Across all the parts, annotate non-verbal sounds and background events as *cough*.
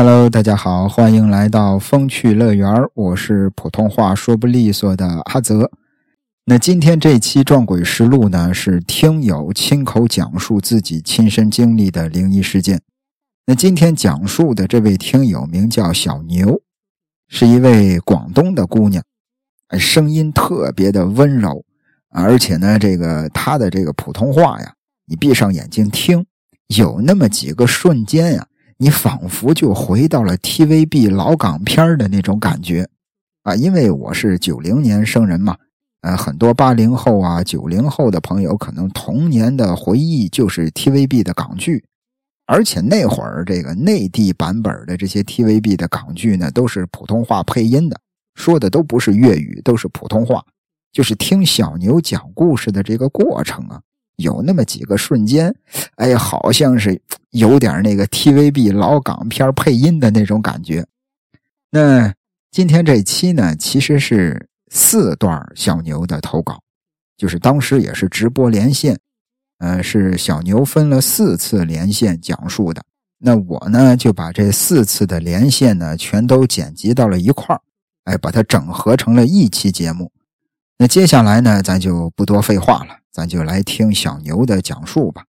Hello，大家好，欢迎来到风趣乐园我是普通话说不利索的阿泽。那今天这期撞鬼实录呢，是听友亲口讲述自己亲身经历的灵异事件。那今天讲述的这位听友名叫小牛，是一位广东的姑娘，声音特别的温柔，而且呢，这个她的这个普通话呀，你闭上眼睛听，有那么几个瞬间呀。你仿佛就回到了 TVB 老港片的那种感觉，啊，因为我是九零年生人嘛，呃，很多八零后啊、九零后的朋友可能童年的回忆就是 TVB 的港剧，而且那会儿这个内地版本的这些 TVB 的港剧呢，都是普通话配音的，说的都不是粤语，都是普通话，就是听小牛讲故事的这个过程啊。有那么几个瞬间，哎，好像是有点那个 TVB 老港片配音的那种感觉。那今天这期呢，其实是四段小牛的投稿，就是当时也是直播连线，呃，是小牛分了四次连线讲述的。那我呢，就把这四次的连线呢，全都剪辑到了一块儿，哎，把它整合成了一期节目。那接下来呢，咱就不多废话了，咱就来听小牛的讲述吧。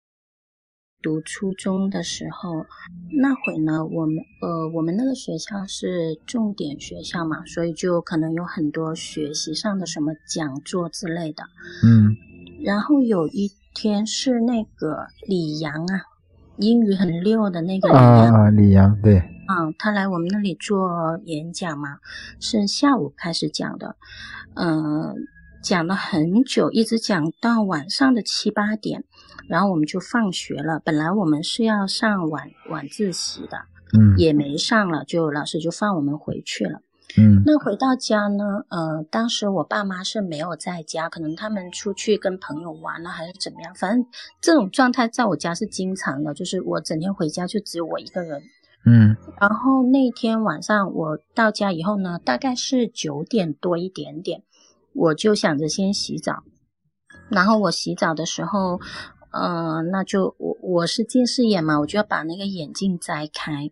读初中的时候，那会呢，我们呃，我们那个学校是重点学校嘛，所以就可能有很多学习上的什么讲座之类的。嗯。然后有一天是那个李阳啊，英语很溜的那个李阳。啊，李阳，对。嗯，他来我们那里做演讲嘛，是下午开始讲的，嗯。讲了很久，一直讲到晚上的七八点，然后我们就放学了。本来我们是要上晚晚自习的，嗯，也没上了，就老师就放我们回去了。嗯，那回到家呢，呃，当时我爸妈是没有在家，可能他们出去跟朋友玩了，还是怎么样。反正这种状态在我家是经常的，就是我整天回家就只有我一个人。嗯，然后那天晚上我到家以后呢，大概是九点多一点点。我就想着先洗澡，然后我洗澡的时候，呃，那就我我是近视眼嘛，我就要把那个眼镜摘开。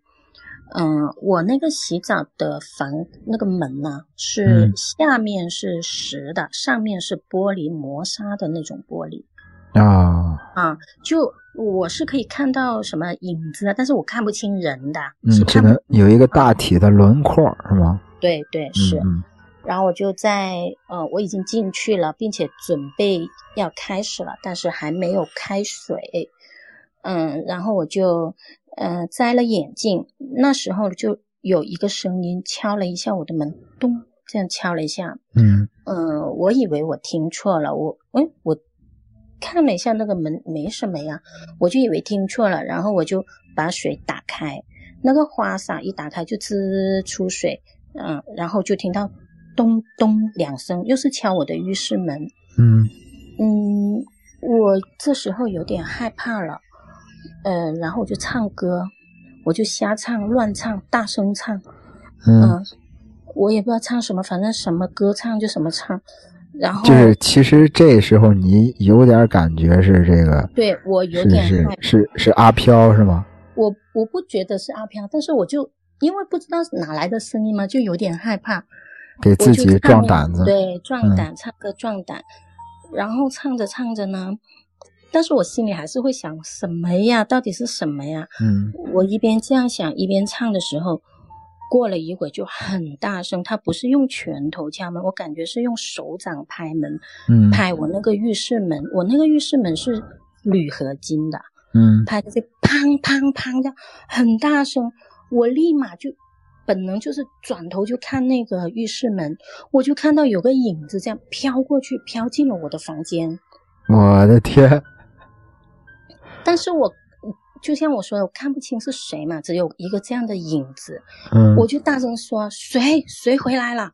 嗯，我那个洗澡的房那个门呢，是下面是实的，上面是玻璃磨砂的那种玻璃。啊啊，就我是可以看到什么影子，但是我看不清人的。嗯，只能有一个大体的轮廓，是吗？对对是。然后我就在，呃，我已经进去了，并且准备要开始了，但是还没有开水，嗯，然后我就，呃，摘了眼镜，那时候就有一个声音敲了一下我的门，咚，这样敲了一下，嗯，嗯，我以为我听错了，我，哎，我看了一下那个门，没什么呀，我就以为听错了，然后我就把水打开，那个花洒一打开就滋出水，嗯，然后就听到。咚咚两声，又是敲我的浴室门。嗯嗯，我这时候有点害怕了，呃，然后我就唱歌，我就瞎唱、乱唱、大声唱。嗯，我也不知道唱什么，反正什么歌唱就什么唱。然后就是其实这时候你有点感觉是这个，对我有点是是是阿飘是吗？我我不觉得是阿飘，但是我就因为不知道哪来的声音嘛，就有点害怕。给自己壮胆子，对，壮胆，唱歌壮胆。然后唱着唱着呢，但是我心里还是会想，什么呀？到底是什么呀？嗯，我一边这样想，一边唱的时候，过了一会就很大声，他不是用拳头敲门，我感觉是用手掌拍门，嗯，拍我那个浴室门，我那个浴室门是铝合金的，嗯，拍的就砰砰砰的很大声，我立马就。本能就是转头就看那个浴室门，我就看到有个影子这样飘过去，飘进了我的房间。我的天！*laughs* 但是我就像我说的，我看不清是谁嘛，只有一个这样的影子。嗯，我就大声说：“谁？谁回来了？”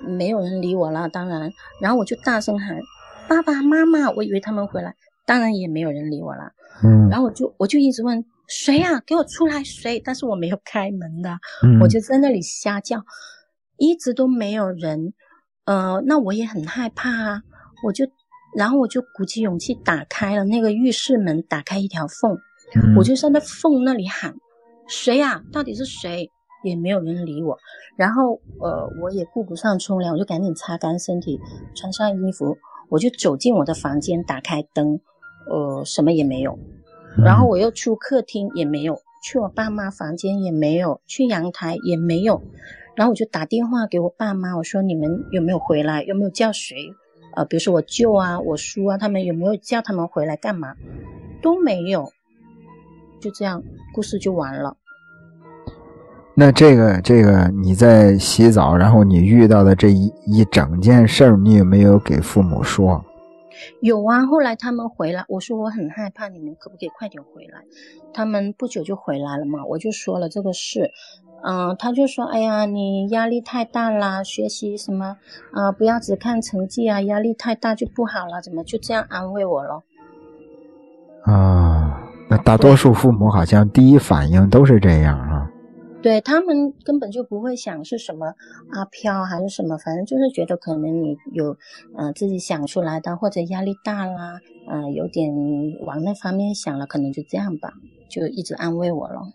没有人理我了，当然。然后我就大声喊：“爸爸妈妈！”我以为他们回来，当然也没有人理我了。嗯，然后我就我就一直问。谁呀？给我出来！谁？但是我没有开门的，我就在那里瞎叫，一直都没有人。呃，那我也很害怕啊，我就，然后我就鼓起勇气打开了那个浴室门，打开一条缝，我就在那缝那里喊：谁呀？到底是谁？也没有人理我。然后呃，我也顾不上冲凉，我就赶紧擦干身体，穿上衣服，我就走进我的房间，打开灯，呃，什么也没有。然后我又出客厅，也没有。去我爸妈房间也没有，去阳台也没有，然后我就打电话给我爸妈，我说你们有没有回来？有没有叫谁？呃，比如说我舅啊、我叔啊，他们有没有叫他们回来干嘛？都没有，就这样，故事就完了。那这个这个你在洗澡，然后你遇到的这一一整件事儿，你有没有给父母说？有啊，后来他们回来，我说我很害怕，你们可不可以快点回来？他们不久就回来了嘛，我就说了这个事，嗯，他就说，哎呀，你压力太大啦，学习什么啊，不要只看成绩啊，压力太大就不好了，怎么就这样安慰我了？啊，那大多数父母好像第一反应都是这样。对他们根本就不会想是什么阿飘还是什么，反正就是觉得可能你有，呃，自己想出来的，或者压力大啦，呃，有点往那方面想了，可能就这样吧，就一直安慰我了。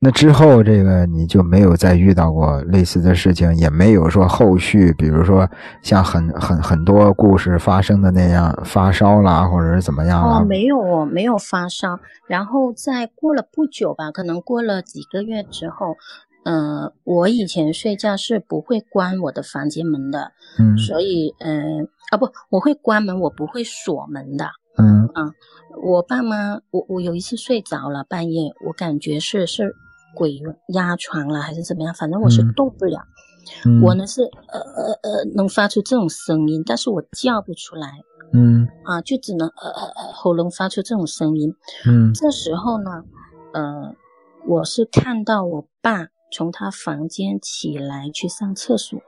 那之后，这个你就没有再遇到过类似的事情，也没有说后续，比如说像很很很多故事发生的那样发烧啦，或者是怎么样哦，没有，没有发烧。然后在过了不久吧，可能过了几个月之后，嗯，我以前睡觉是不会关我的房间门的，嗯，所以，嗯，啊不，我会关门，我不会锁门的，嗯啊，我爸妈，我我有一次睡着了，半夜，我感觉是是。鬼压床了还是怎么样？反正我是动不了。我呢是呃呃呃能发出这种声音，但是我叫不出来。嗯啊，就只能呃呃呃喉咙发出这种声音。嗯，这时候呢，呃，我是看到我爸从他房间起来去上厕所，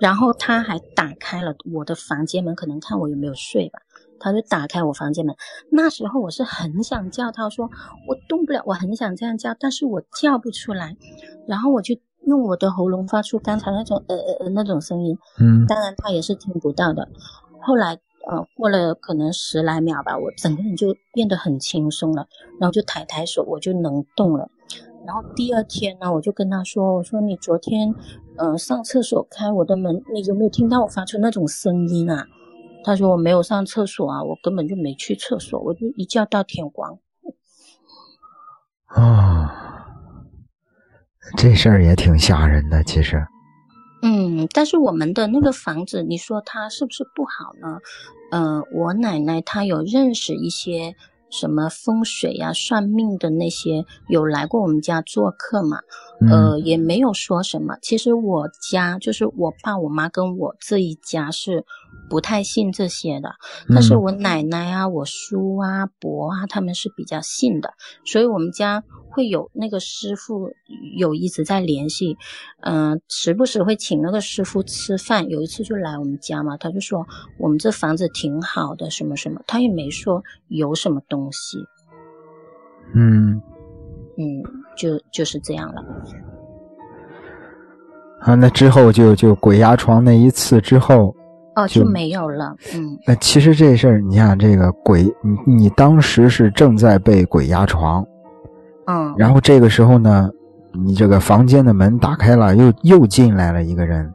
然后他还打开了我的房间门，可能看我有没有睡吧。他就打开我房间门，那时候我是很想叫他，说我动不了，我很想这样叫，但是我叫不出来，然后我就用我的喉咙发出刚才那种呃呃呃那种声音，嗯，当然他也是听不到的。后来呃过了可能十来秒吧，我整个人就变得很轻松了，然后就抬抬手，我就能动了。然后第二天呢，我就跟他说，我说你昨天呃上厕所开我的门，你有没有听到我发出那种声音啊？他说我没有上厕所啊，我根本就没去厕所，我就一觉到天光。啊，这事儿也挺吓人的，其实。嗯，但是我们的那个房子，你说它是不是不好呢？呃，我奶奶她有认识一些什么风水呀、算命的那些，有来过我们家做客嘛？呃，也没有说什么。其实我家就是我爸、我妈跟我这一家是。不太信这些的，但是我奶奶啊、我叔啊、伯啊，他们是比较信的，所以我们家会有那个师傅有一直在联系，嗯，时不时会请那个师傅吃饭。有一次就来我们家嘛，他就说我们这房子挺好的，什么什么，他也没说有什么东西。嗯嗯，就就是这样了。啊，那之后就就鬼压床那一次之后。哦，就没有了。嗯，那其实这事儿，你想这个鬼，你你当时是正在被鬼压床，嗯，然后这个时候呢，你这个房间的门打开了，又又进来了一个人，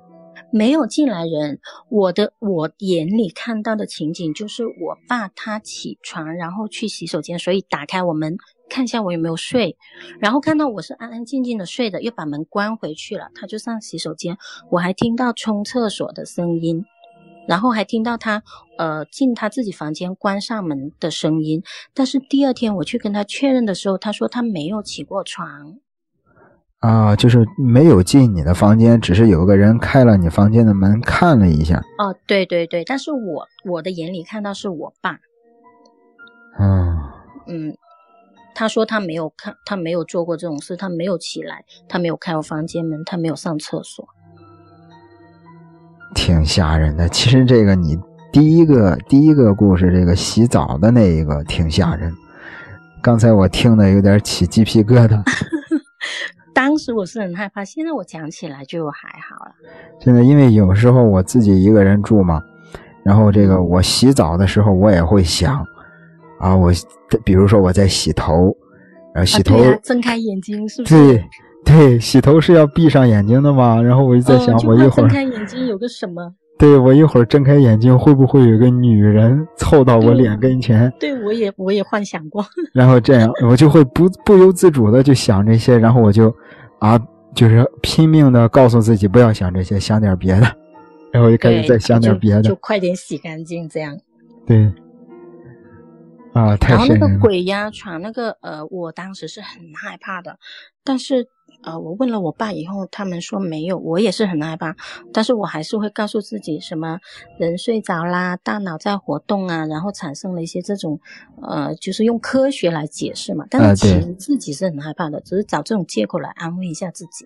没有进来人。我的我眼里看到的情景就是我爸他起床，然后去洗手间，所以打开我门看一下我有没有睡，然后看到我是安安静静的睡的，又把门关回去了，他就上洗手间，我还听到冲厕所的声音。然后还听到他，呃，进他自己房间关上门的声音。但是第二天我去跟他确认的时候，他说他没有起过床。啊，就是没有进你的房间，只是有个人开了你房间的门看了一下。哦，对对对，但是我我的眼里看到是我爸。嗯嗯，他说他没有看，他没有做过这种事，他没有起来，他没有开我房间门，他没有上厕所。挺吓人的。其实这个你第一个第一个故事，这个洗澡的那一个挺吓人。刚才我听的有点起鸡皮疙瘩。*laughs* 当时我是很害怕，现在我讲起来就还好了。现在，因为有时候我自己一个人住嘛，然后这个我洗澡的时候，我也会想啊，我比如说我在洗头，然后洗头，睁开眼睛是不是？对对，洗头是要闭上眼睛的嘛。然后我就在想，我一会儿睁开眼睛有个什么？*laughs* 对我一会儿睁开眼睛，会不会有个女人凑到我脸跟前？对我也我也幻想过。*laughs* 然后这样，我就会不不由自主的就想这些，然后我就啊，就是拼命的告诉自己不要想这些，想点别的。*laughs* 然后就开始再想点别的，就快点洗干净，这样。对。啊，太然后那个鬼压床，那个呃，我当时是很害怕的，但是。呃，我问了我爸以后，他们说没有，我也是很害怕，但是我还是会告诉自己，什么人睡着啦，大脑在活动啊，然后产生了一些这种，呃，就是用科学来解释嘛。但是其实自己是很害怕的，只是找这种借口来安慰一下自己。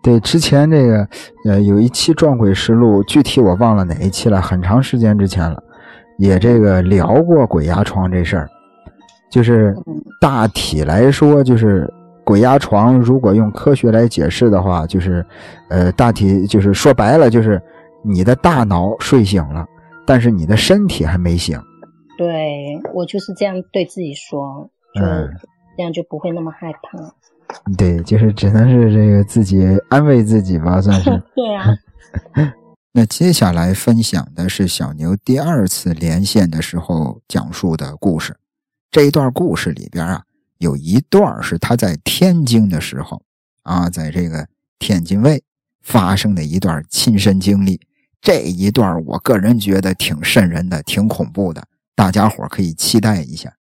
对，之前这个呃有一期撞鬼实录，具体我忘了哪一期了，很长时间之前了，也这个聊过鬼压床这事儿，就是大体来说就是。鬼压床，如果用科学来解释的话，就是，呃，大体就是说白了，就是你的大脑睡醒了，但是你的身体还没醒。对我就是这样对自己说，嗯这样就不会那么害怕。对，就是只能是这个自己安慰自己吧，算是。*laughs* 对啊。*laughs* 那接下来分享的是小牛第二次连线的时候讲述的故事，这一段故事里边啊。有一段是他在天津的时候啊，在这个天津卫发生的一段亲身经历。这一段我个人觉得挺瘆人的，挺恐怖的，大家伙可以期待一下。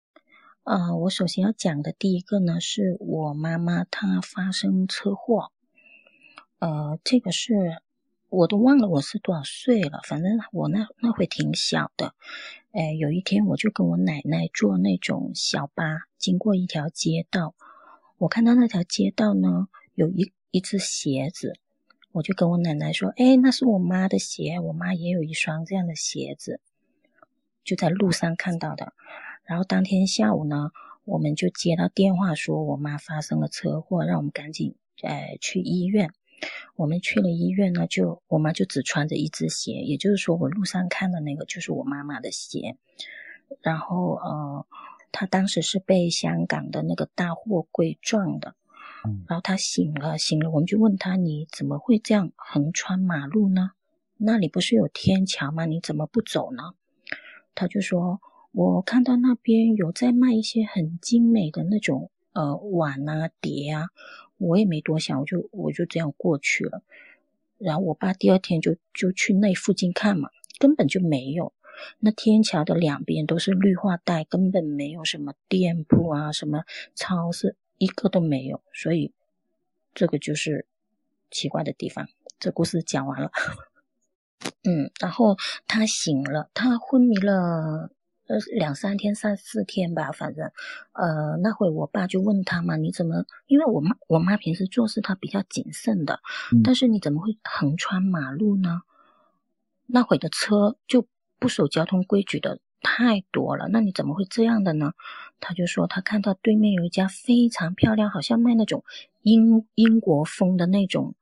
呃，我首先要讲的第一个呢，是我妈妈她发生车祸。呃，这个是我都忘了我是多少岁了，反正我那那会挺小的。哎，有一天我就跟我奶奶坐那种小巴经过一条街道，我看到那条街道呢有一一只鞋子，我就跟我奶奶说：“哎，那是我妈的鞋，我妈也有一双这样的鞋子，就在路上看到的。”然后当天下午呢，我们就接到电话说我妈发生了车祸，让我们赶紧呃去医院。我们去了医院呢，就我妈就只穿着一只鞋，也就是说我路上看的那个就是我妈妈的鞋。然后呃，她当时是被香港的那个大货柜撞的，然后她醒了，醒了，我们就问她你怎么会这样横穿马路呢？那里不是有天桥吗？你怎么不走呢？她就说我看到那边有在卖一些很精美的那种呃碗啊碟啊。我也没多想，我就我就这样过去了。然后我爸第二天就就去那附近看嘛，根本就没有。那天桥的两边都是绿化带，根本没有什么店铺啊，什么超市，一个都没有。所以这个就是奇怪的地方。这故事讲完了。*laughs* 嗯，然后他醒了，他昏迷了。呃，两三天、三四天吧，反正，呃，那会我爸就问他嘛，你怎么？因为我妈，我妈平时做事她比较谨慎的，但是你怎么会横穿马路呢？那会的车就不守交通规矩的太多了，那你怎么会这样的呢？他就说他看到对面有一家非常漂亮，好像卖那种英英国风的那种。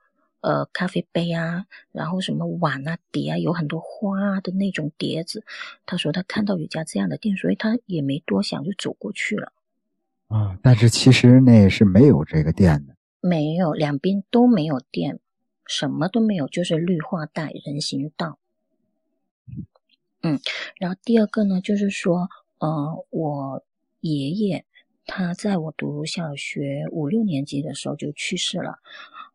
呃，咖啡杯啊，然后什么碗啊、碟啊，有很多花的那种碟子。他说他看到有家这样的店，所以他也没多想就走过去了。啊，但是其实那是没有这个店的，没有，两边都没有店，什么都没有，就是绿化带、人行道。嗯，然后第二个呢，就是说，呃，我爷爷他在我读小学五六年级的时候就去世了。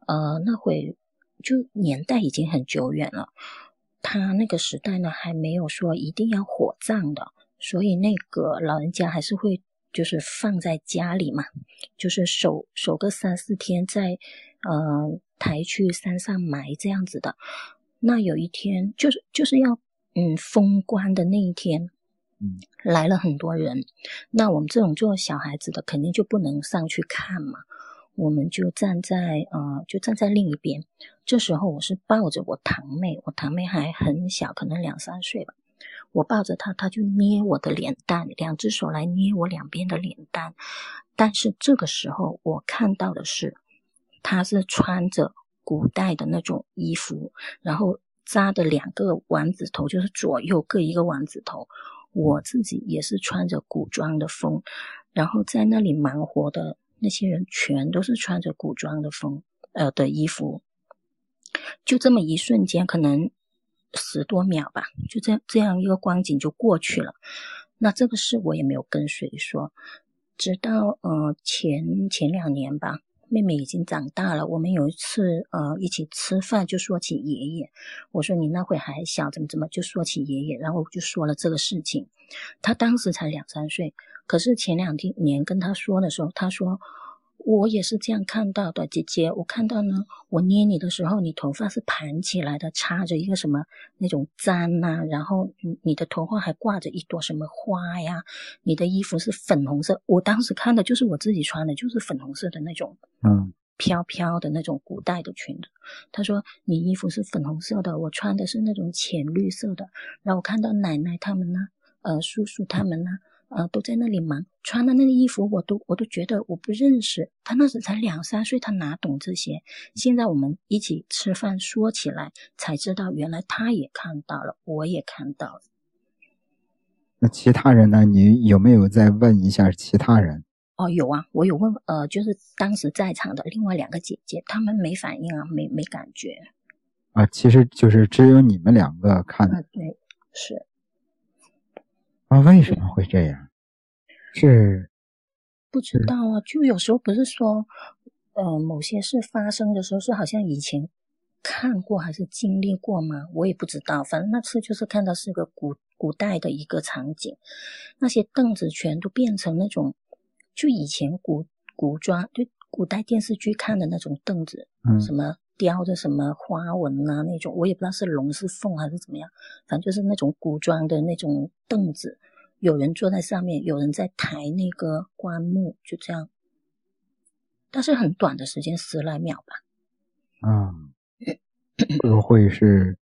呃，那会就年代已经很久远了，他那个时代呢还没有说一定要火葬的，所以那个老人家还是会就是放在家里嘛，就是守守个三四天，再呃抬去山上埋这样子的。那有一天就是就是要嗯封棺的那一天，嗯，来了很多人，那我们这种做小孩子的肯定就不能上去看嘛。我们就站在呃，就站在另一边。这时候我是抱着我堂妹，我堂妹还很小，可能两三岁吧。我抱着她，她就捏我的脸蛋，两只手来捏我两边的脸蛋。但是这个时候我看到的是，她是穿着古代的那种衣服，然后扎的两个丸子头，就是左右各一个丸子头。我自己也是穿着古装的风，然后在那里忙活的。那些人全都是穿着古装的风呃的衣服，就这么一瞬间，可能十多秒吧，就这样这样一个光景就过去了。那这个事我也没有跟谁说，直到呃前前两年吧。妹妹已经长大了，我们有一次呃一起吃饭就说起爷爷，我说你那会还小，怎么怎么就说起爷爷，然后就说了这个事情，他当时才两三岁，可是前两天年跟他说的时候，他说。我也是这样看到的，姐姐。我看到呢，我捏你的时候，你头发是盘起来的，插着一个什么那种簪呐，然后你你的头发还挂着一朵什么花呀？你的衣服是粉红色，我当时看的就是我自己穿的，就是粉红色的那种，嗯，飘飘的那种古代的裙子。他说你衣服是粉红色的，我穿的是那种浅绿色的。然后我看到奶奶他们呢，呃，叔叔他们呢。呃，都在那里忙，穿的那个衣服，我都我都觉得我不认识。他那时才两三岁，他哪懂这些？现在我们一起吃饭，说起来才知道，原来他也看到了，我也看到了。那其他人呢？你有没有再问一下其他人？哦，有啊，我有问，呃，就是当时在场的另外两个姐姐，她们没反应啊，没没感觉。啊，其实就是只有你们两个看。啊，对，是。啊，为什么会这样？是不知道啊，就有时候不是说，呃，某些事发生的时候是好像以前看过还是经历过吗？我也不知道，反正那次就是看到是个古古代的一个场景，那些凳子全都变成那种，就以前古古装就古代电视剧看的那种凳子，嗯，什么雕的什么花纹啊那种，我也不知道是龙是凤还是怎么样，反正就是那种古装的那种凳子。有人坐在上面，有人在抬那个棺木，就这样。但是很短的时间，十来秒吧。啊，会不会是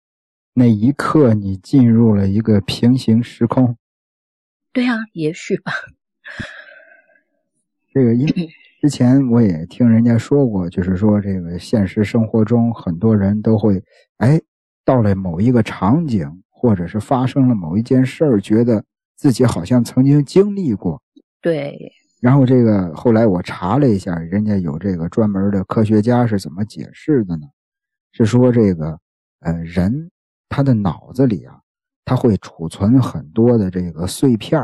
那一刻你进入了一个平行时空？对啊，也许吧。这个因为 *laughs* 之前我也听人家说过，就是说这个现实生活中很多人都会，哎，到了某一个场景，或者是发生了某一件事儿，觉得。自己好像曾经经历过，对。然后这个后来我查了一下，人家有这个专门的科学家是怎么解释的呢？是说这个呃人他的脑子里啊，他会储存很多的这个碎片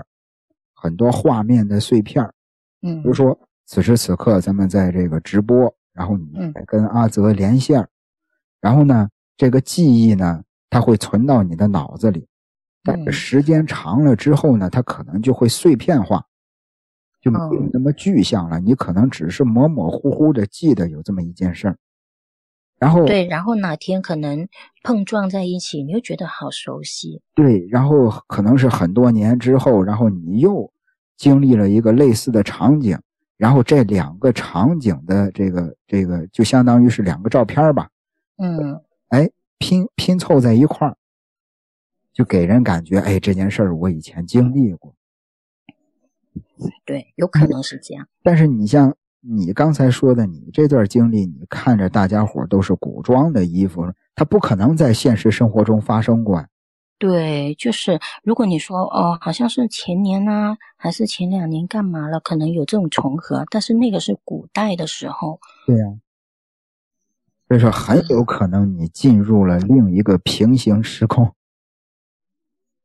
很多画面的碎片嗯。比如说此时此刻咱们在这个直播，然后你跟阿泽连线，然后呢这个记忆呢，它会存到你的脑子里。但是时间长了之后呢，它可能就会碎片化，就没有那么具象了。你可能只是模模糊糊的记得有这么一件事儿，然后对，然后哪天可能碰撞在一起，你又觉得好熟悉。对，然后可能是很多年之后，然后你又经历了一个类似的场景，然后这两个场景的这个这个就相当于是两个照片吧。嗯，哎，拼拼凑在一块儿。就给人感觉，哎，这件事儿我以前经历过，对，有可能是这样。但是你像你刚才说的，你这段经历，你看着大家伙都是古装的衣服，它不可能在现实生活中发生过。对，就是如果你说哦，好像是前年呢，还是前两年干嘛了，可能有这种重合，但是那个是古代的时候。对呀，所以说很有可能你进入了另一个平行时空。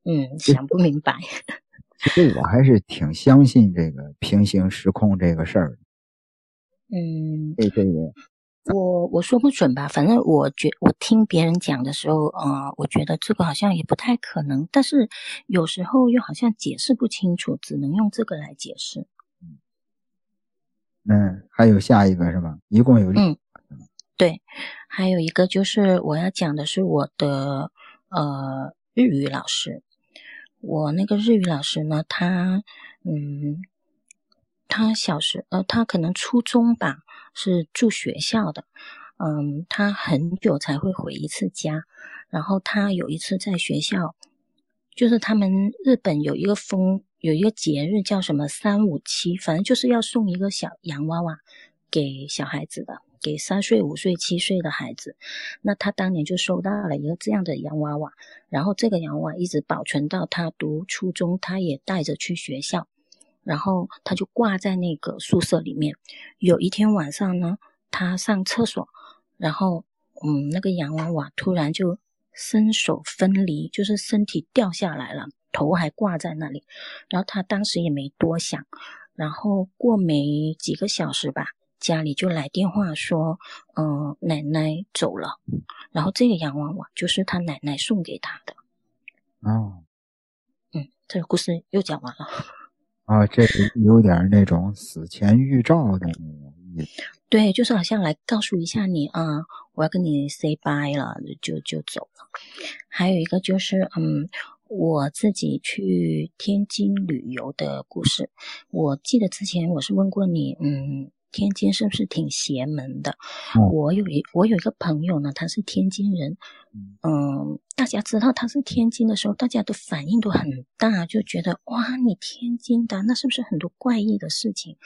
嗯，想不明白。*laughs* 其实我还是挺相信这个平行时空这个事儿。嗯，对对对，我我说不准吧，反正我觉我听别人讲的时候，呃，我觉得这个好像也不太可能，但是有时候又好像解释不清楚，只能用这个来解释。嗯，还有下一个是吧？一共有六嗯，对，还有一个就是我要讲的是我的呃日语老师。我那个日语老师呢，他，嗯，他小时，呃，他可能初中吧，是住学校的，嗯，他很久才会回一次家。然后他有一次在学校，就是他们日本有一个风，有一个节日叫什么三五七，反正就是要送一个小洋娃娃给小孩子的。给三岁、五岁、七岁的孩子，那他当年就收到了一个这样的洋娃娃，然后这个洋娃娃一直保存到他读初中，他也带着去学校。然后他就挂在那个宿舍里面。有一天晚上呢，他上厕所，然后嗯，那个洋娃娃突然就身手分离，就是身体掉下来了，头还挂在那里。然后他当时也没多想，然后过没几个小时吧，家里就来电话说，嗯，奶奶走了。然后这个洋娃娃就是他奶奶送给他的。哦，嗯，这个故事又讲完了。啊，这是有点那种死前预兆的那种意思。对，就是好像来告诉一下你啊，我要跟你 say bye 了，就就走了。还有一个就是，嗯，我自己去天津旅游的故事。我记得之前我是问过你，嗯。天津是不是挺邪门的？我有一我有一个朋友呢，他是天津人。嗯，大家知道他是天津的时候，大家都反应都很大，就觉得哇，你天津的那是不是很多怪异的事情？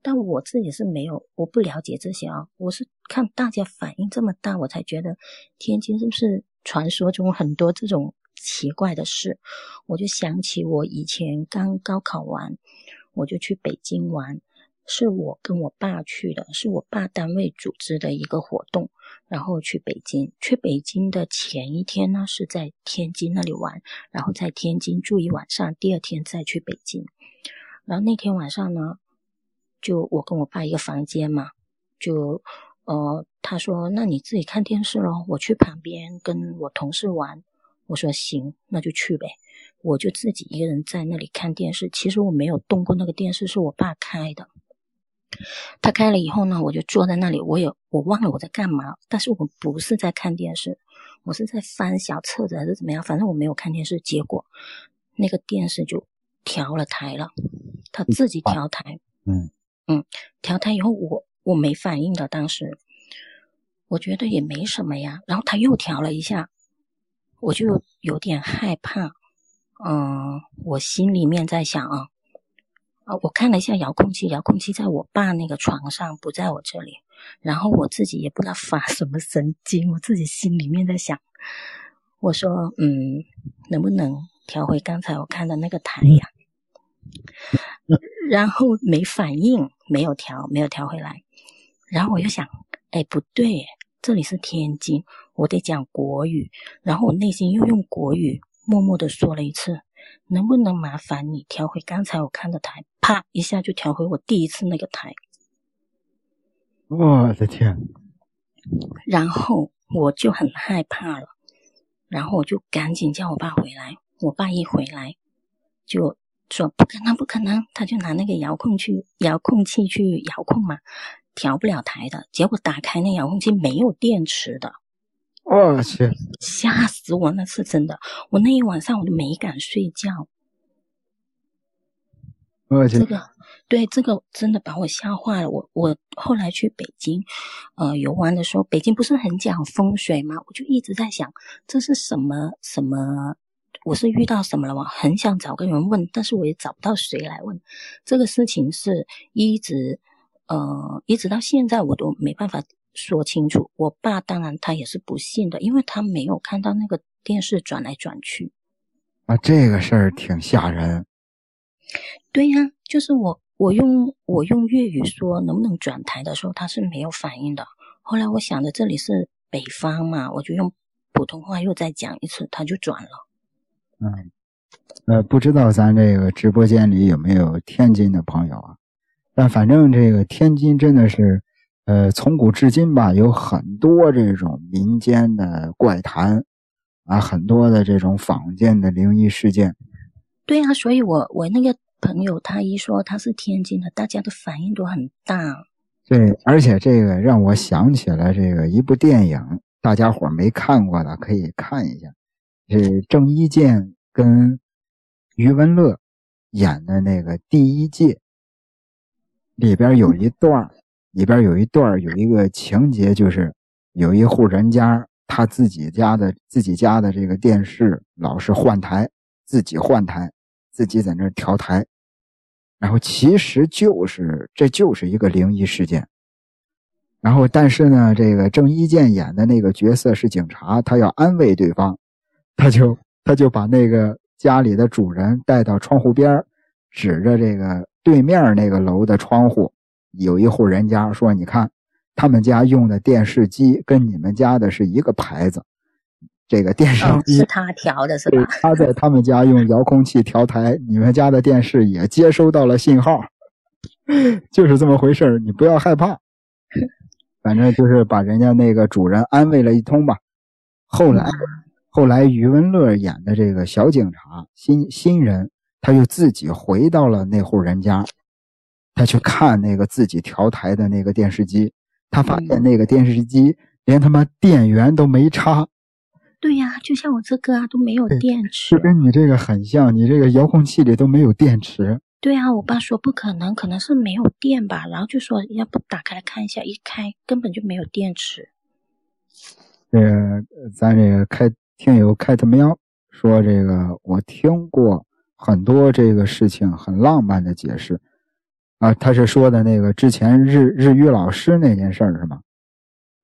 但我自己是没有，我不了解这些啊。我是看大家反应这么大，我才觉得天津是不是传说中很多这种奇怪的事？我就想起我以前刚高考完，我就去北京玩。是我跟我爸去的，是我爸单位组织的一个活动，然后去北京。去北京的前一天呢，是在天津那里玩，然后在天津住一晚上，第二天再去北京。然后那天晚上呢，就我跟我爸一个房间嘛，就呃，他说：“那你自己看电视咯，我去旁边跟我同事玩。”我说：“行，那就去呗。”我就自己一个人在那里看电视。其实我没有动过那个电视，是我爸开的。他开了以后呢，我就坐在那里，我也我忘了我在干嘛，但是我不是在看电视，我是在翻小册子还是怎么样，反正我没有看电视。结果那个电视就调了台了，他自己调台，嗯嗯，调台以后我我没反应的，当时我觉得也没什么呀，然后他又调了一下，我就有点害怕，嗯，我心里面在想啊。啊，我看了一下遥控器，遥控器在我爸那个床上，不在我这里。然后我自己也不知道发什么神经，我自己心里面在想，我说，嗯，能不能调回刚才我看的那个台呀？然后没反应，没有调，没有调回来。然后我又想，哎，不对，这里是天津，我得讲国语。然后我内心又用国语默默的说了一次。能不能麻烦你调回刚才我看的台？啪一下就调回我第一次那个台。我的天！然后我就很害怕了，然后我就赶紧叫我爸回来。我爸一回来就说不可能，不可能，他就拿那个遥控去遥控器去遥控嘛，调不了台的。结果打开那遥控器没有电池的。我去，吓死我！那是真的，我那一晚上我就没敢睡觉。我去，这个对这个真的把我吓坏了。我我后来去北京，呃，游玩的时候，北京不是很讲风水吗？我就一直在想，这是什么什么？我是遇到什么了吗？很想找个人问，但是我也找不到谁来问。这个事情是一直，呃，一直到现在我都没办法。说清楚，我爸当然他也是不信的，因为他没有看到那个电视转来转去。啊，这个事儿挺吓人。对呀，就是我我用我用粤语说能不能转台的时候，他是没有反应的。后来我想着这里是北方嘛，我就用普通话又再讲一次，他就转了。嗯，呃，不知道咱这个直播间里有没有天津的朋友啊？但反正这个天津真的是。呃，从古至今吧，有很多这种民间的怪谈，啊，很多的这种坊间的灵异事件。对啊，所以我我那个朋友他一说他是天津的，大家的反应都很大。对，而且这个让我想起了这个一部电影，大家伙没看过的可以看一下，是郑伊健跟余文乐演的那个《第一届》，里边有一段里边有一段有一个情节，就是有一户人家，他自己家的自己家的这个电视老是换台，自己换台，自己在那调台，然后其实就是这就是一个灵异事件。然后但是呢，这个郑伊健演的那个角色是警察，他要安慰对方，他就他就把那个家里的主人带到窗户边指着这个对面那个楼的窗户，有一户人家说：“你看，他们家用的电视机跟你们家的是一个牌子。这个电视机是他调的，是吧？他在他们家用遥控器调台，你们家的电视也接收到了信号，*laughs* 就是这么回事你不要害怕。*laughs* 反正就是把人家那个主人安慰了一通吧。后来，后来余文乐演的这个小警察新新人，他又自己回到了那户人家，他去看那个自己调台的那个电视机，他发现那个电视机连他妈电源都没插。对呀，就像我这个啊，都没有电池，就跟你这个很像，你这个遥控器里都没有电池。对啊，我爸说不可能，可能是没有电吧，然后就说要不打开来看一下，一开根本就没有电池。这个咱这个开听友开特喵说这个，我听过很多这个事情很浪漫的解释啊，他是说的那个之前日日语老师那件事儿是吗？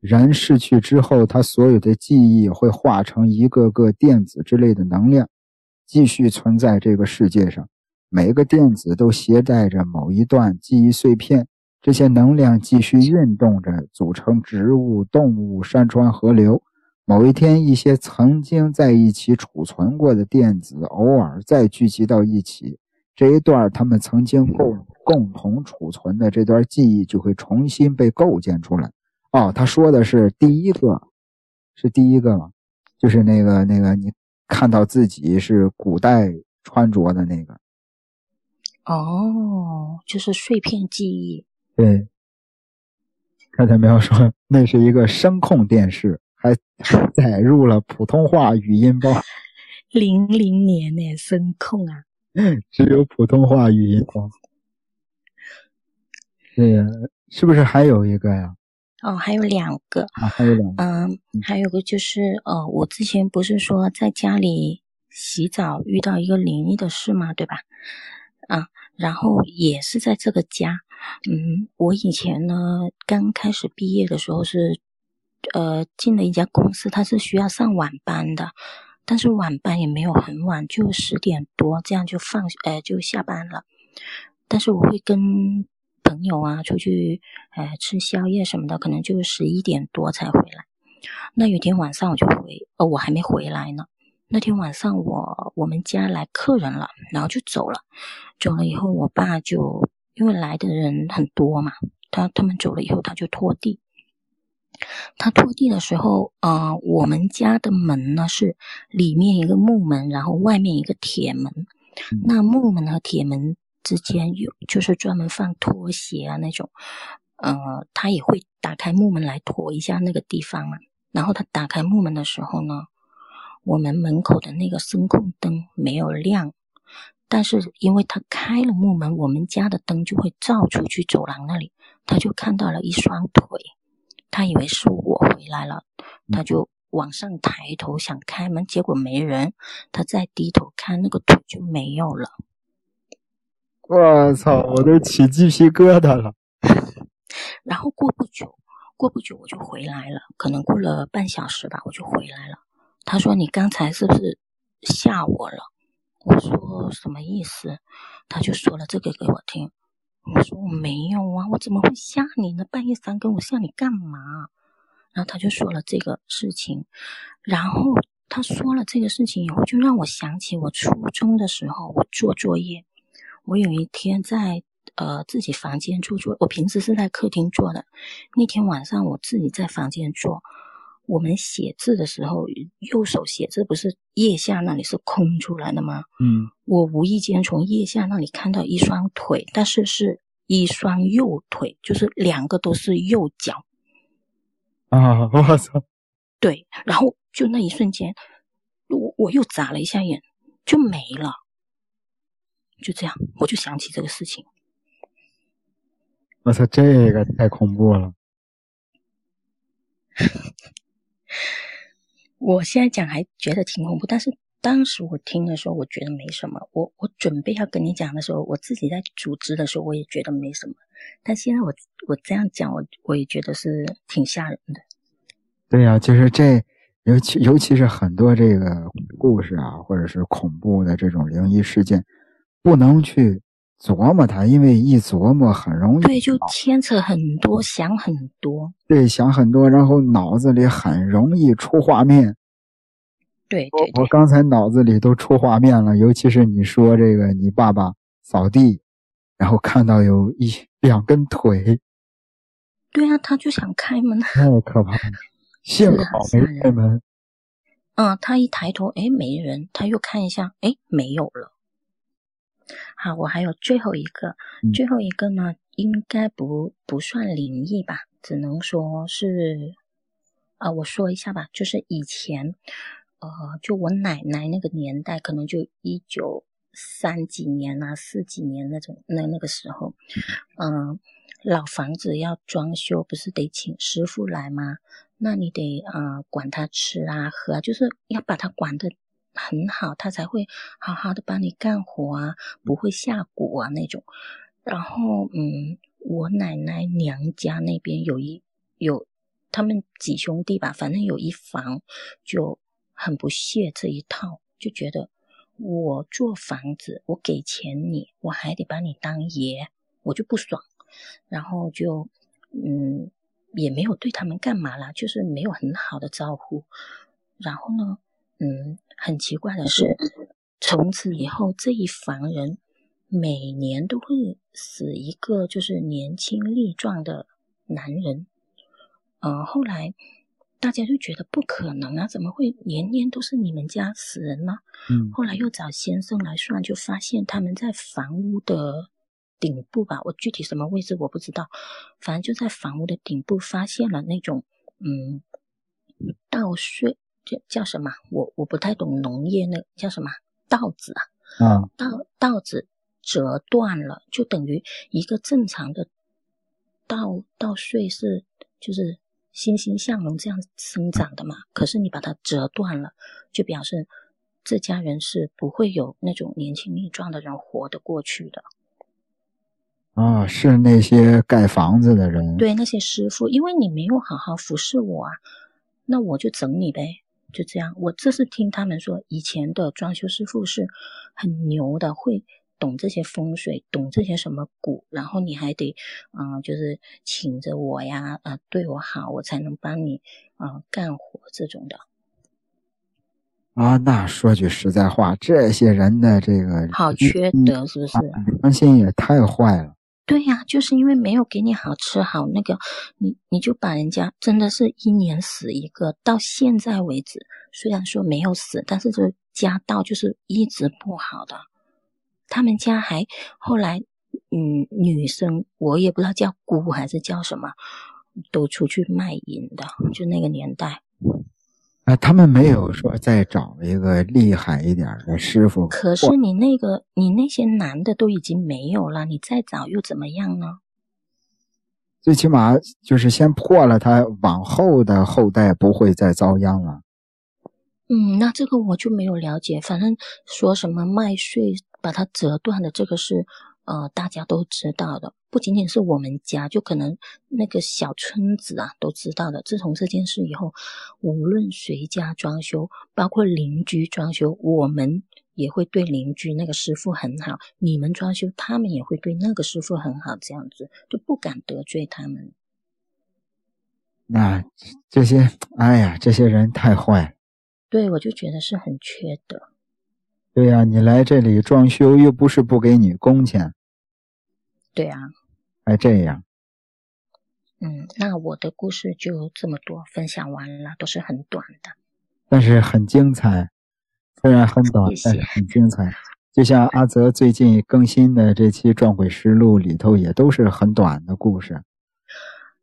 人逝去之后，他所有的记忆会化成一个个电子之类的能量，继续存在这个世界上。每个电子都携带着某一段记忆碎片，这些能量继续运动着，组成植物、动物、山川、河流。某一天，一些曾经在一起储存过的电子偶尔再聚集到一起，这一段他们曾经共共同储存的这段记忆就会重新被构建出来。哦，他说的是第一个，是第一个吗？就是那个那个，你看到自己是古代穿着的那个。哦，就是碎片记忆。对，刚才没有说那是一个声控电视，还 *laughs* 载入了普通话语音包。*laughs* 零零年呢，声控啊，*laughs* 只有普通话语音包。对呀，是不是还有一个呀？哦，还有两个啊，还有两个。嗯，还有个就是，呃，我之前不是说在家里洗澡遇到一个灵异的事吗？对吧？啊。然后也是在这个家，嗯，我以前呢刚开始毕业的时候是，呃，进了一家公司，他是需要上晚班的，但是晚班也没有很晚，就十点多这样就放，呃，就下班了。但是我会跟朋友啊出去，呃，吃宵夜什么的，可能就十一点多才回来。那有天晚上我就回，哦，我还没回来呢。那天晚上我我们家来客人了，然后就走了。走了以后，我爸就因为来的人很多嘛，他他们走了以后，他就拖地。他拖地的时候，呃，我们家的门呢是里面一个木门，然后外面一个铁门。那木门和铁门之间有就是专门放拖鞋啊那种，呃，他也会打开木门来拖一下那个地方嘛。然后他打开木门的时候呢。我们门口的那个声控灯没有亮，但是因为他开了木门，我们家的灯就会照出去走廊那里，他就看到了一双腿，他以为是我回来了，他就往上抬头想开门，结果没人，他再低头看那个腿就没有了。我操，我都起鸡皮疙瘩了。*laughs* 然后过不久，过不久我就回来了，可能过了半小时吧，我就回来了。他说：“你刚才是不是吓我了？”我说：“什么意思？”他就说了这个给我听。我说：“我没有啊，我怎么会吓你呢？半夜三更我吓你干嘛？”然后他就说了这个事情。然后他说了这个事情以后，就让我想起我初中的时候，我做作业。我有一天在呃自己房间做作，我平时是在客厅做的。那天晚上我自己在房间做。我们写字的时候，右手写字不是腋下那里是空出来的吗？嗯，我无意间从腋下那里看到一双腿，但是是一双右腿，就是两个都是右脚。啊！我操！对，然后就那一瞬间，我我又眨了一下眼，就没了。就这样，我就想起这个事情。我操，这个太恐怖了。*laughs* 我现在讲还觉得挺恐怖，但是当时我听的时候，我觉得没什么。我我准备要跟你讲的时候，我自己在组织的时候，我也觉得没什么。但现在我我这样讲，我我也觉得是挺吓人的。对呀，就是这，尤其尤其是很多这个故事啊，或者是恐怖的这种灵异事件，不能去琢磨它，因为一琢磨很容易对，就牵扯很多，想很多。对，想很多，然后脑子里很容易出画面。对对我我刚才脑子里都出画面了，尤其是你说这个，你爸爸扫地，然后看到有一两根腿，对啊，他就想开门，*laughs* 太可怕了。幸好没开门。嗯，他一抬头，哎，没人，他又看一下，哎，没有了。好，我还有最后一个，最后一个呢，应该不不算灵异吧，只能说是，啊，我说一下吧，就是以前。呃，就我奶奶那个年代，可能就一九三几年啊，四几年那种，那那个时候，嗯，老房子要装修，不是得请师傅来吗？那你得啊，管他吃啊喝，就是要把他管得很好，他才会好好的帮你干活啊，不会下蛊啊那种。然后，嗯，我奶奶娘家那边有一有他们几兄弟吧，反正有一房就。很不屑这一套，就觉得我做房子，我给钱你，我还得把你当爷，我就不爽。然后就嗯，也没有对他们干嘛啦，就是没有很好的招呼。然后呢，嗯，很奇怪的是，从此以后这一房人每年都会死一个，就是年轻力壮的男人。嗯，后来。大家就觉得不可能啊，怎么会年年都是你们家死人呢？嗯，后来又找先生来算，就发现他们在房屋的顶部吧，我具体什么位置我不知道，反正就在房屋的顶部发现了那种嗯稻穗，叫叫什么？我我不太懂农业，那叫什么稻子啊？啊，稻稻子折断了，就等于一个正常的稻稻穗是就是。欣欣向荣这样生长的嘛，可是你把它折断了，就表示这家人是不会有那种年轻力壮的人活得过去的。啊，是那些盖房子的人，对那些师傅，因为你没有好好服侍我啊，那我就整你呗，就这样。我这是听他们说，以前的装修师傅是很牛的，会。懂这些风水，懂这些什么蛊，然后你还得，嗯，就是请着我呀，呃，对我好，我才能帮你，呃，干活这种的。啊，那说句实在话，这些人的这个好缺德，是不是？良心也太坏了。对呀，就是因为没有给你好吃好那个，你你就把人家真的是一年死一个，到现在为止，虽然说没有死，但是这家道就是一直不好的。他们家还后来，嗯，女生我也不知道叫姑还是叫什么，都出去卖淫的，就那个年代。啊，他们没有说再找一个厉害一点的师傅。可是你那个，你那些男的都已经没有了，你再找又怎么样呢？最起码就是先破了他，往后的后代不会再遭殃了。嗯，那这个我就没有了解。反正说什么麦穗把它折断的，这个是呃大家都知道的，不仅仅是我们家，就可能那个小村子啊都知道的。自从这件事以后，无论谁家装修，包括邻居装修，我们也会对邻居那个师傅很好；你们装修，他们也会对那个师傅很好，这样子就不敢得罪他们。那这些，哎呀，这些人太坏。对，我就觉得是很缺德。对呀，你来这里装修又不是不给你工钱。对啊，还这样。嗯，那我的故事就这么多，分享完了，都是很短的，但是很精彩。虽然很短，但是很精彩。就像阿泽最近更新的这期《撞鬼实录》里头，也都是很短的故事。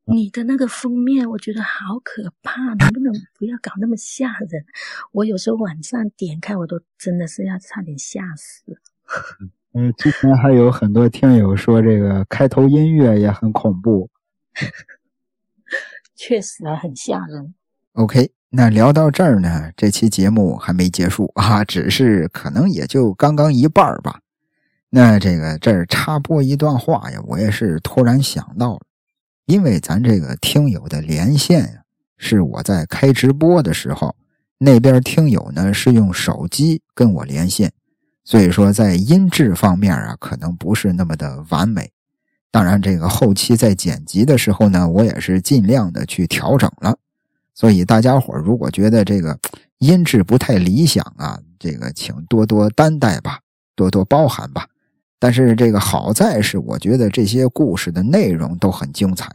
你的那个封面，我觉得好可怕，能不能不要搞那么吓人？我有时候晚上点开，我都真的是要差点吓死。*laughs* 嗯，之前还有很多听友说这个开头音乐也很恐怖，*laughs* 确实啊，很吓人。OK，那聊到这儿呢，这期节目还没结束啊，只是可能也就刚刚一半吧。那这个这儿插播一段话呀，我也是突然想到了。因为咱这个听友的连线呀，是我在开直播的时候，那边听友呢是用手机跟我连线，所以说在音质方面啊，可能不是那么的完美。当然，这个后期在剪辑的时候呢，我也是尽量的去调整了。所以大家伙如果觉得这个 *tsk* 音质不太理想啊，这个请多多担待吧，多多包涵吧。但是这个好在是，我觉得这些故事的内容都很精彩，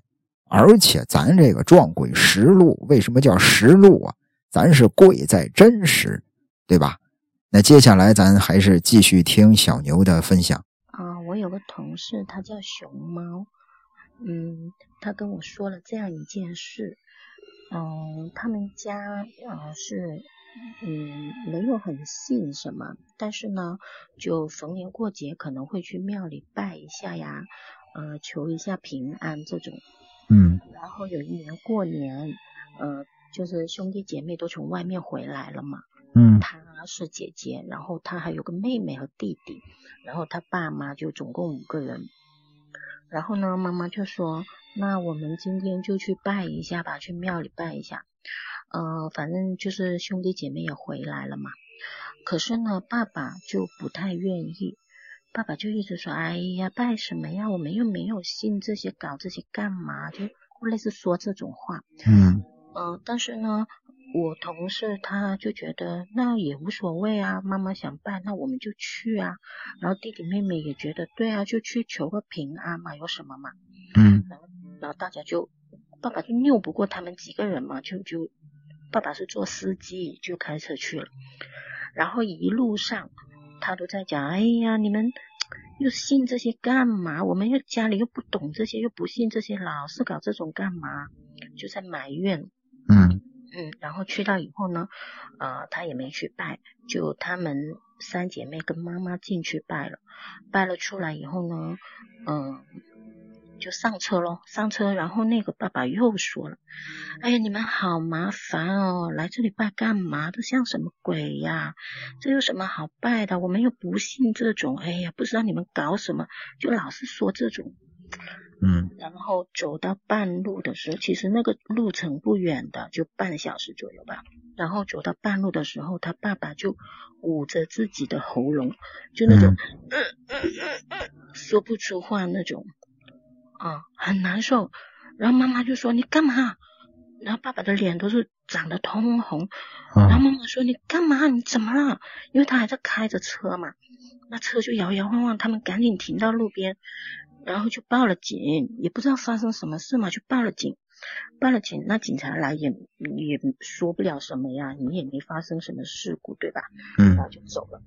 而且咱这个《撞鬼实录》为什么叫实录啊？咱是贵在真实，对吧？那接下来咱还是继续听小牛的分享。啊，我有个同事，他叫熊猫，嗯，他跟我说了这样一件事，嗯，他们家啊是。嗯，没有很信什么，但是呢，就逢年过节可能会去庙里拜一下呀，呃，求一下平安这种。嗯。然后有一年过年，呃，就是兄弟姐妹都从外面回来了嘛。嗯。她是姐姐，然后她还有个妹妹和弟弟，然后他爸妈就总共五个人。然后呢，妈妈就说：“那我们今天就去拜一下吧，去庙里拜一下。”呃，反正就是兄弟姐妹也回来了嘛。可是呢，爸爸就不太愿意。爸爸就一直说：“哎呀，拜什么呀？我们又没有信这些，搞这些干嘛？”就类似说这种话。嗯。嗯，但是呢，我同事他就觉得那也无所谓啊，妈妈想办，那我们就去啊。然后弟弟妹妹也觉得对啊，就去求个平安嘛，有什么嘛？嗯。然后，然后大家就，爸爸就拗不过他们几个人嘛，就就。爸爸是做司机，就开车去了。然后一路上，他都在讲：“哎呀，你们又信这些干嘛？我们又家里又不懂这些，又不信这些，老是搞这种干嘛？”就在埋怨。嗯嗯。然后去到以后呢，呃，他也没去拜，就他们三姐妹跟妈妈进去拜了。拜了出来以后呢，嗯。就上车咯，上车，然后那个爸爸又说了：“哎呀，你们好麻烦哦，来这里拜干嘛？这像什么鬼呀？这有什么好拜的？我们又不信这种。哎呀，不知道你们搞什么，就老是说这种。”嗯。然后走到半路的时候，其实那个路程不远的，就半小时左右吧。然后走到半路的时候，他爸爸就捂着自己的喉咙，就那种说不出话那种。啊，很难受。然后妈妈就说：“你干嘛？”然后爸爸的脸都是长得通红。然后妈妈说：“你干嘛？你怎么了？”因为他还在开着车嘛，那车就摇摇晃晃。他们赶紧停到路边，然后就报了警。也不知道发生什么事嘛，就报了警。报了警，那警察来也也说不了什么呀，你也没发生什么事故，对吧？嗯。然后就走了。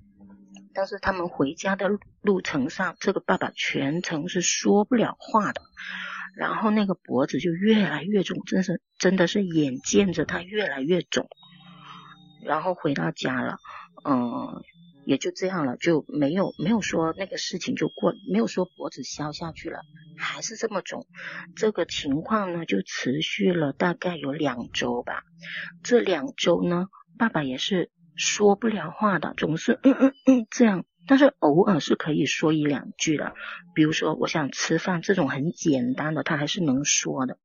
但是他们回家的路程上，这个爸爸全程是说不了话的，然后那个脖子就越来越肿，真是真的是眼见着他越来越肿。然后回到家了，嗯，也就这样了，就没有没有说那个事情就过，没有说脖子消下去了，还是这么肿。这个情况呢，就持续了大概有两周吧。这两周呢，爸爸也是。说不了话的，总是嗯嗯嗯这样，但是偶尔是可以说一两句的。比如说我想吃饭这种很简单的，他还是能说的。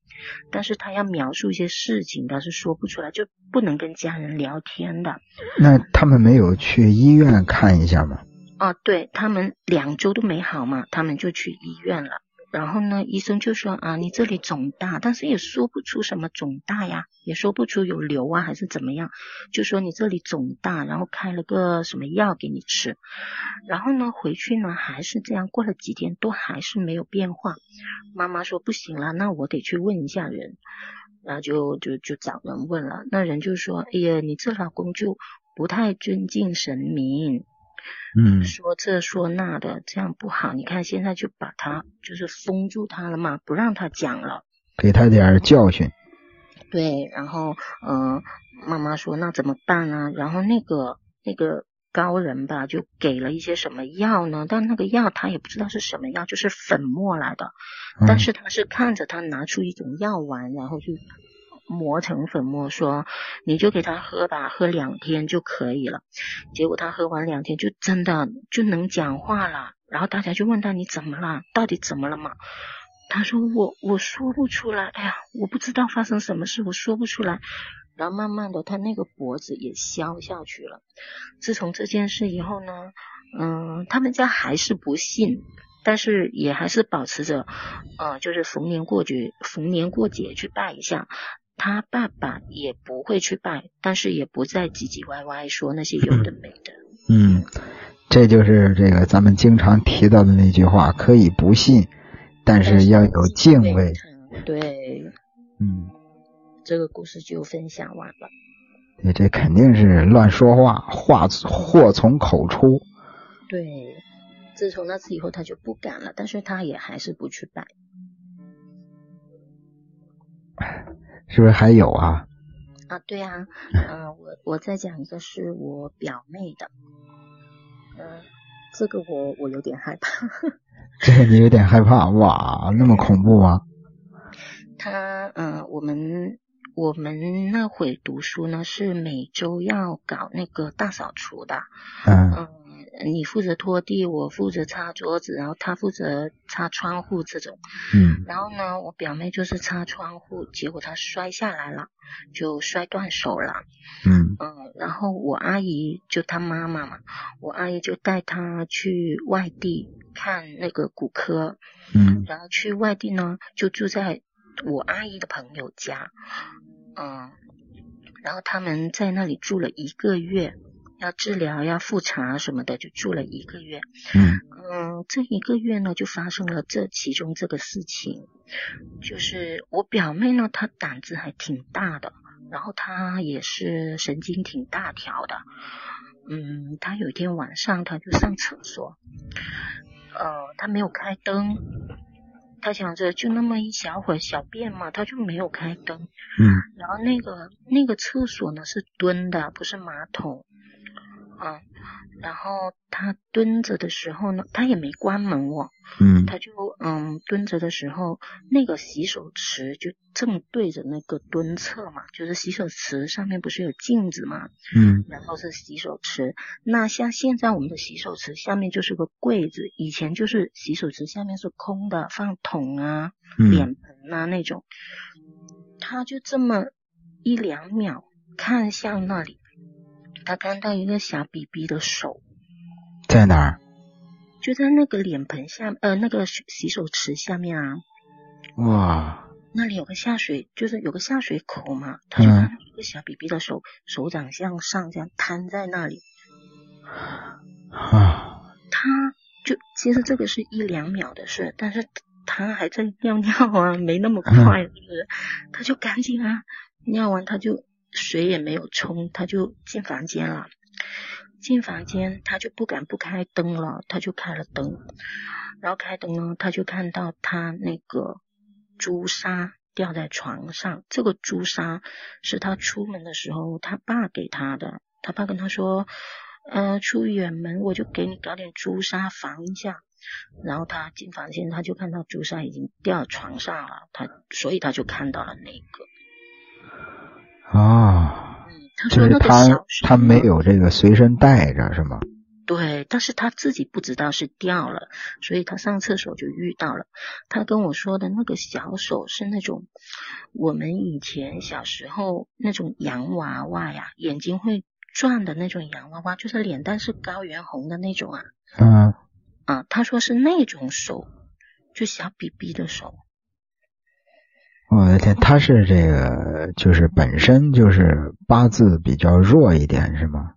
但是他要描述一些事情，他是说不出来，就不能跟家人聊天的。那他们没有去医院看一下吗？啊，对他们两周都没好嘛，他们就去医院了。然后呢，医生就说啊，你这里肿大，但是也说不出什么肿大呀，也说不出有瘤啊还是怎么样，就说你这里肿大，然后开了个什么药给你吃。然后呢，回去呢还是这样，过了几天都还是没有变化。妈妈说不行了，那我得去问一下人，然后就就就找人问了，那人就说，哎呀，你这老公就不太尊敬神明。嗯，说这说那的，这样不好。你看现在就把他就是封住他了嘛，不让他讲了，给他点教训。对，然后嗯，妈妈说那怎么办呢？然后那个那个高人吧，就给了一些什么药呢？但那个药他也不知道是什么药，就是粉末来的。但是他是看着他拿出一种药丸，然后就。磨成粉末，说你就给他喝吧，喝两天就可以了。结果他喝完两天，就真的就能讲话了。然后大家就问他你怎么了？到底怎么了嘛？他说我我说不出来，哎呀，我不知道发生什么事，我说不出来。然后慢慢的，他那个脖子也消下去了。自从这件事以后呢，嗯，他们家还是不信，但是也还是保持着，呃，就是逢年过节逢年过节去拜一下。他爸爸也不会去拜，但是也不再唧唧歪歪说那些有的没的。嗯，这就是这个咱们经常提到的那句话：可以不信，但是要有敬畏。对，嗯，这个故事就分享完了。对，这肯定是乱说话，话祸从口出。对，自从那次以后，他就不敢了，但是他也还是不去拜。是不是还有啊？啊，对啊，*laughs* 嗯，我我再讲一个是我表妹的，嗯，这个我我有点害怕。*laughs* 这个你有点害怕哇？那么恐怖吗？他嗯，我们我们那会读书呢，是每周要搞那个大扫除的。嗯。你负责拖地，我负责擦桌子，然后他负责擦窗户这种。嗯。然后呢，我表妹就是擦窗户，结果她摔下来了，就摔断手了。嗯。嗯，然后我阿姨就她妈妈嘛，我阿姨就带她去外地看那个骨科。嗯。然后去外地呢，就住在我阿姨的朋友家。嗯。然后他们在那里住了一个月。要治疗，要复查什么的，就住了一个月。嗯嗯，这一个月呢，就发生了这其中这个事情，就是我表妹呢，她胆子还挺大的，然后她也是神经挺大条的。嗯，她有一天晚上，她就上厕所，呃，她没有开灯，她想着就那么一小会小便嘛，她就没有开灯。嗯，然后那个那个厕所呢是蹲的，不是马桶。嗯，然后他蹲着的时候呢，他也没关门哦。嗯。他就嗯蹲着的时候，那个洗手池就正对着那个蹲厕嘛，就是洗手池上面不是有镜子嘛。嗯。然后是洗手池，那像现在我们的洗手池下面就是个柜子，以前就是洗手池下面是空的，放桶啊、脸盆啊那种。他就这么一两秒看向那里。他看到一个小 BB 的手在哪儿？就在那个脸盆下，呃，那个洗手池下面啊。哇！那里有个下水，就是有个下水口嘛。他就看到一个小 BB 的手，手掌向上这样摊在那里。啊！他就其实这个是一两秒的事，但是他还在尿尿啊，没那么快，是不是？他就赶紧啊，尿完他就。水也没有冲，他就进房间了。进房间，他就不敢不开灯了，他就开了灯。然后开灯呢，他就看到他那个朱砂掉在床上。这个朱砂是他出门的时候他爸给他的。他爸跟他说：“呃，出远门我就给你搞点朱砂防一下。”然后他进房间，他就看到朱砂已经掉床上了。他所以他就看到了那个。啊，嗯，他说那个小他没有这个随身带着是吗？对，但是他自己不知道是掉了，所以他上厕所就遇到了。他跟我说的那个小手是那种我们以前小时候那种洋娃娃呀，眼睛会转的那种洋娃娃，就是脸蛋是高原红的那种啊。嗯。啊，他说是那种手，就小 BB 的手。我的天，他是这个，就是本身就是八字比较弱一点，是吗？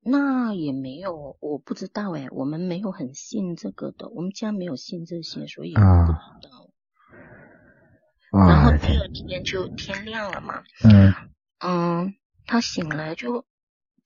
那也没有，我不知道哎，我们没有很信这个的，我们家没有信这些，所以不知道。然后第二天就天亮了嘛，嗯嗯，他醒来就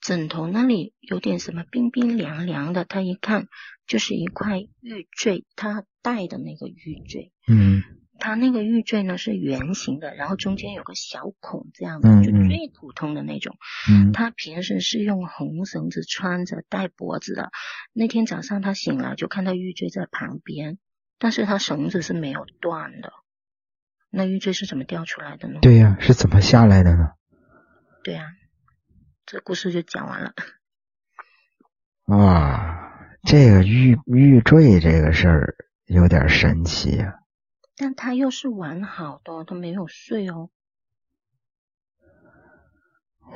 枕头那里有点什么冰冰凉凉的，他一看就是一块玉坠，他戴的那个玉坠，嗯。它那个玉坠呢是圆形的，然后中间有个小孔，这样的就最普通的那种。嗯，他平时是用红绳子穿着戴脖子的。那天早上他醒来，就看到玉坠在旁边，但是他绳子是没有断的。那玉坠是怎么掉出来的呢？对呀，是怎么下来的呢？对呀，这故事就讲完了。啊，这个玉玉坠这个事儿有点神奇呀。但他又是完好的，他没有碎哦。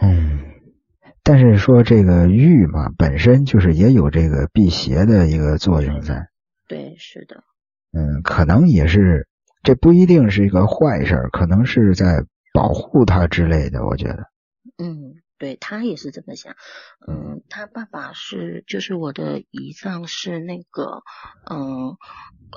嗯，但是说这个玉嘛，本身就是也有这个辟邪的一个作用在。对，是的。嗯，可能也是，这不一定是一个坏事，可能是在保护他之类的。我觉得。嗯，对他也是这么想。嗯，他爸爸是，就是我的姨丈是那个，嗯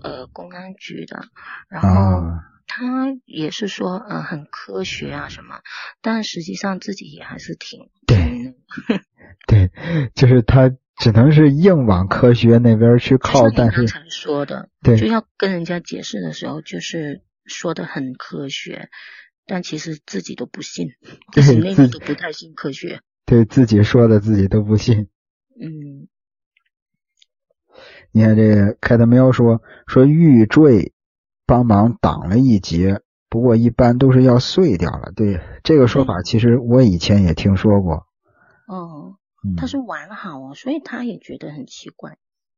呃，公安局的，然后他也是说，嗯，很科学啊什么，但实际上自己也还是挺对。*laughs* 对，就是他只能是硬往科学那边去靠，但是刚才说的，对，就要跟人家解释的时候，就是说的很科学，但其实自己都不信，*laughs* 自己内部都不太信科学，*laughs* 对自己说的自己都不信。嗯，你看这个开的喵说说玉坠帮忙挡了一劫，不过一般都是要碎掉了。对这个说法，其实我以前也听说过。哦。他是完好哦，所以他也觉得很奇怪。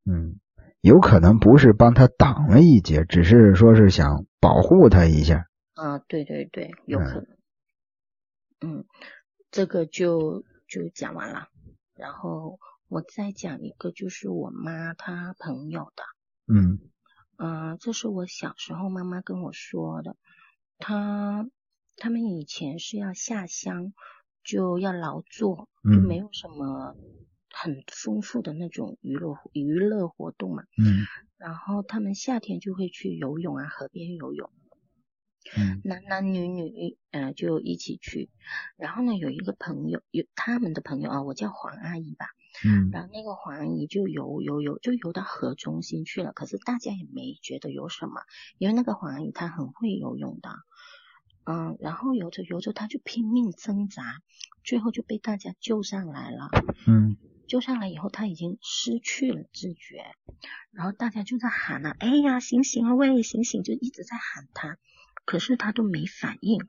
嗯，有可能不是帮他挡了一劫，只是说是想保护他一下。啊，对对对，有可能。嗯，这个就就讲完了，然后我再讲一个，就是我妈她朋友的。嗯嗯，这是我小时候妈妈跟我说的，他他们以前是要下乡。就要劳作，就没有什么很丰富的那种娱乐娱乐活动嘛。嗯。然后他们夏天就会去游泳啊，河边游泳。嗯。男男女女，呃，就一起去。然后呢，有一个朋友，有他们的朋友啊，我叫黄阿姨吧。嗯。然后那个黄阿姨就游游游，就游到河中心去了。可是大家也没觉得有什么，因为那个黄阿姨她很会游泳的。嗯，然后游着游着，她就拼命挣扎，最后就被大家救上来了。嗯，救上来以后，他已经失去了知觉，然后大家就在喊啊，哎呀，醒醒啊，喂，醒醒，就一直在喊他，可是他都没反应，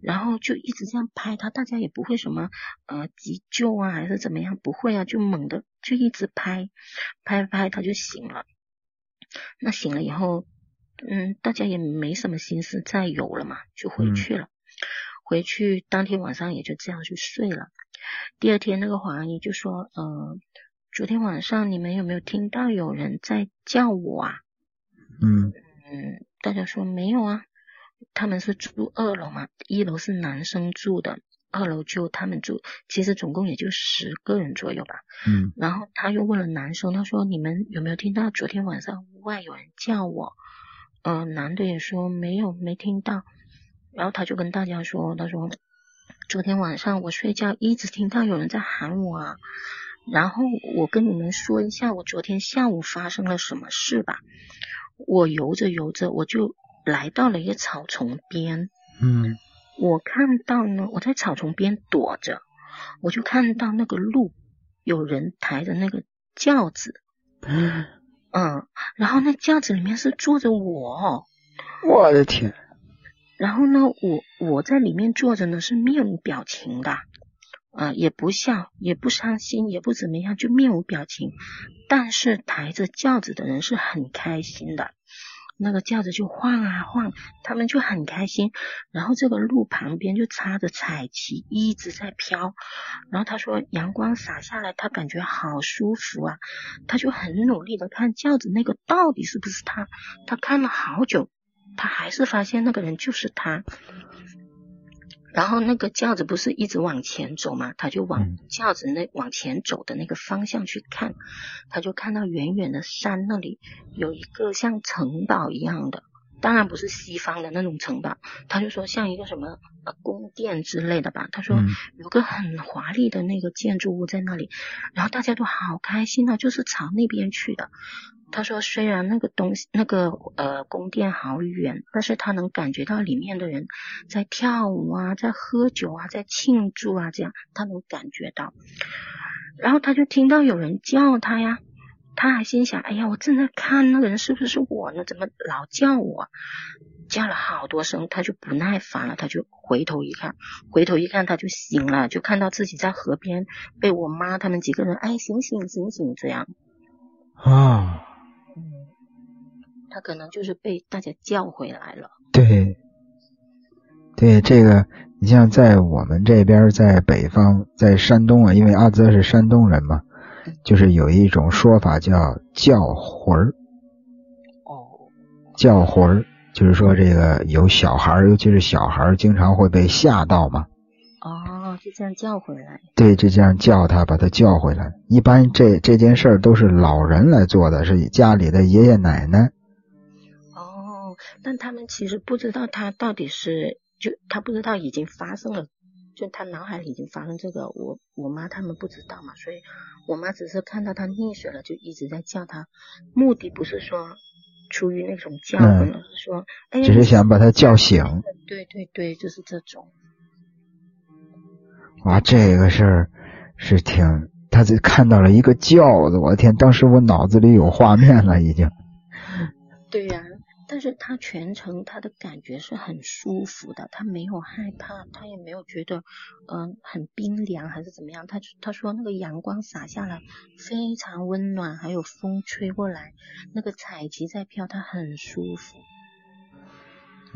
然后就一直这样拍他，大家也不会什么呃急救啊，还是怎么样，不会啊，就猛的就一直拍，拍拍他就醒了。那醒了以后。嗯，大家也没什么心思再游了嘛，就回去了。回去当天晚上也就这样去睡了。第二天那个黄阿姨就说：“呃，昨天晚上你们有没有听到有人在叫我啊？”嗯嗯，大家说没有啊。他们是住二楼嘛，一楼是男生住的，二楼就他们住。其实总共也就十个人左右吧。嗯。然后他又问了男生，他说：“你们有没有听到昨天晚上屋外有人叫我？”嗯，男的也说没有，没听到。然后他就跟大家说，他说昨天晚上我睡觉一直听到有人在喊我。啊。然后我跟你们说一下，我昨天下午发生了什么事吧。我游着游着，我就来到了一个草丛边。嗯，我看到呢，我在草丛边躲着，我就看到那个路有人抬着那个轿子。嗯。嗯，然后那轿子里面是坐着我，我的天！然后呢，我我在里面坐着呢，是面无表情的，啊，也不笑，也不伤心，也不怎么样，就面无表情。但是抬着轿子的人是很开心的。那个轿子就晃啊晃，他们就很开心。然后这个路旁边就插着彩旗，一直在飘。然后他说阳光洒下来，他感觉好舒服啊。他就很努力的看轿子那个到底是不是他。他看了好久，他还是发现那个人就是他。然后那个轿子不是一直往前走嘛，他就往轿子那往前走的那个方向去看，他就看到远远的山那里有一个像城堡一样的，当然不是西方的那种城堡，他就说像一个什么呃宫殿之类的吧。他说有个很华丽的那个建筑物在那里，然后大家都好开心啊，就是朝那边去的。他说：“虽然那个东西，那个呃宫殿好远，但是他能感觉到里面的人在跳舞啊，在喝酒啊，在庆祝啊，这样他能感觉到。然后他就听到有人叫他呀，他还心想：哎呀，我正在看那个人是不是我呢？怎么老叫我？叫了好多声，他就不耐烦了，他就回头一看，回头一看他就醒了，就看到自己在河边被我妈他们几个人哎醒醒醒醒这样啊。”嗯，他可能就是被大家叫回来了。对，对，这个你像在我们这边，在北方，在山东啊，因为阿泽是山东人嘛，就是有一种说法叫叫魂儿。哦，叫魂儿，就是说这个有小孩儿，尤其是小孩儿，经常会被吓到嘛。哦，就这样叫回来。对，就这样叫他，把他叫回来。一般这这件事儿都是老人来做的，是家里的爷爷奶奶。哦，但他们其实不知道他到底是。就他不知道已经发生了，就他脑海里已经发生这个，我我妈他们不知道嘛，所以我妈只是看到他溺水了，就一直在叫他，目的不是说出于那种叫唤，而是说，哎，只是想把他叫醒。*laughs* 对对对，就是这种。哇，这个事儿是挺，他就看到了一个轿子，我的天，当时我脑子里有画面了，已经。*laughs* 对呀。但是他全程他的感觉是很舒服的，他没有害怕，他也没有觉得嗯很冰凉还是怎么样。他他说那个阳光洒下来非常温暖，还有风吹过来，那个彩旗在飘，他很舒服。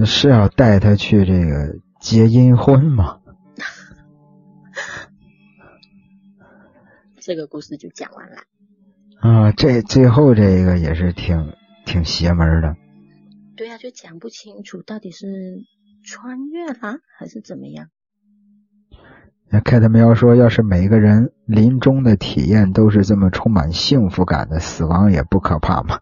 是要带他去这个结阴婚吗？*laughs* 这个故事就讲完了。啊，这最后这个也是挺挺邪门的。对啊，就讲不清楚到底是穿越了还是怎么样。那凯特喵说，要是每个人临终的体验都是这么充满幸福感的，死亡也不可怕嘛。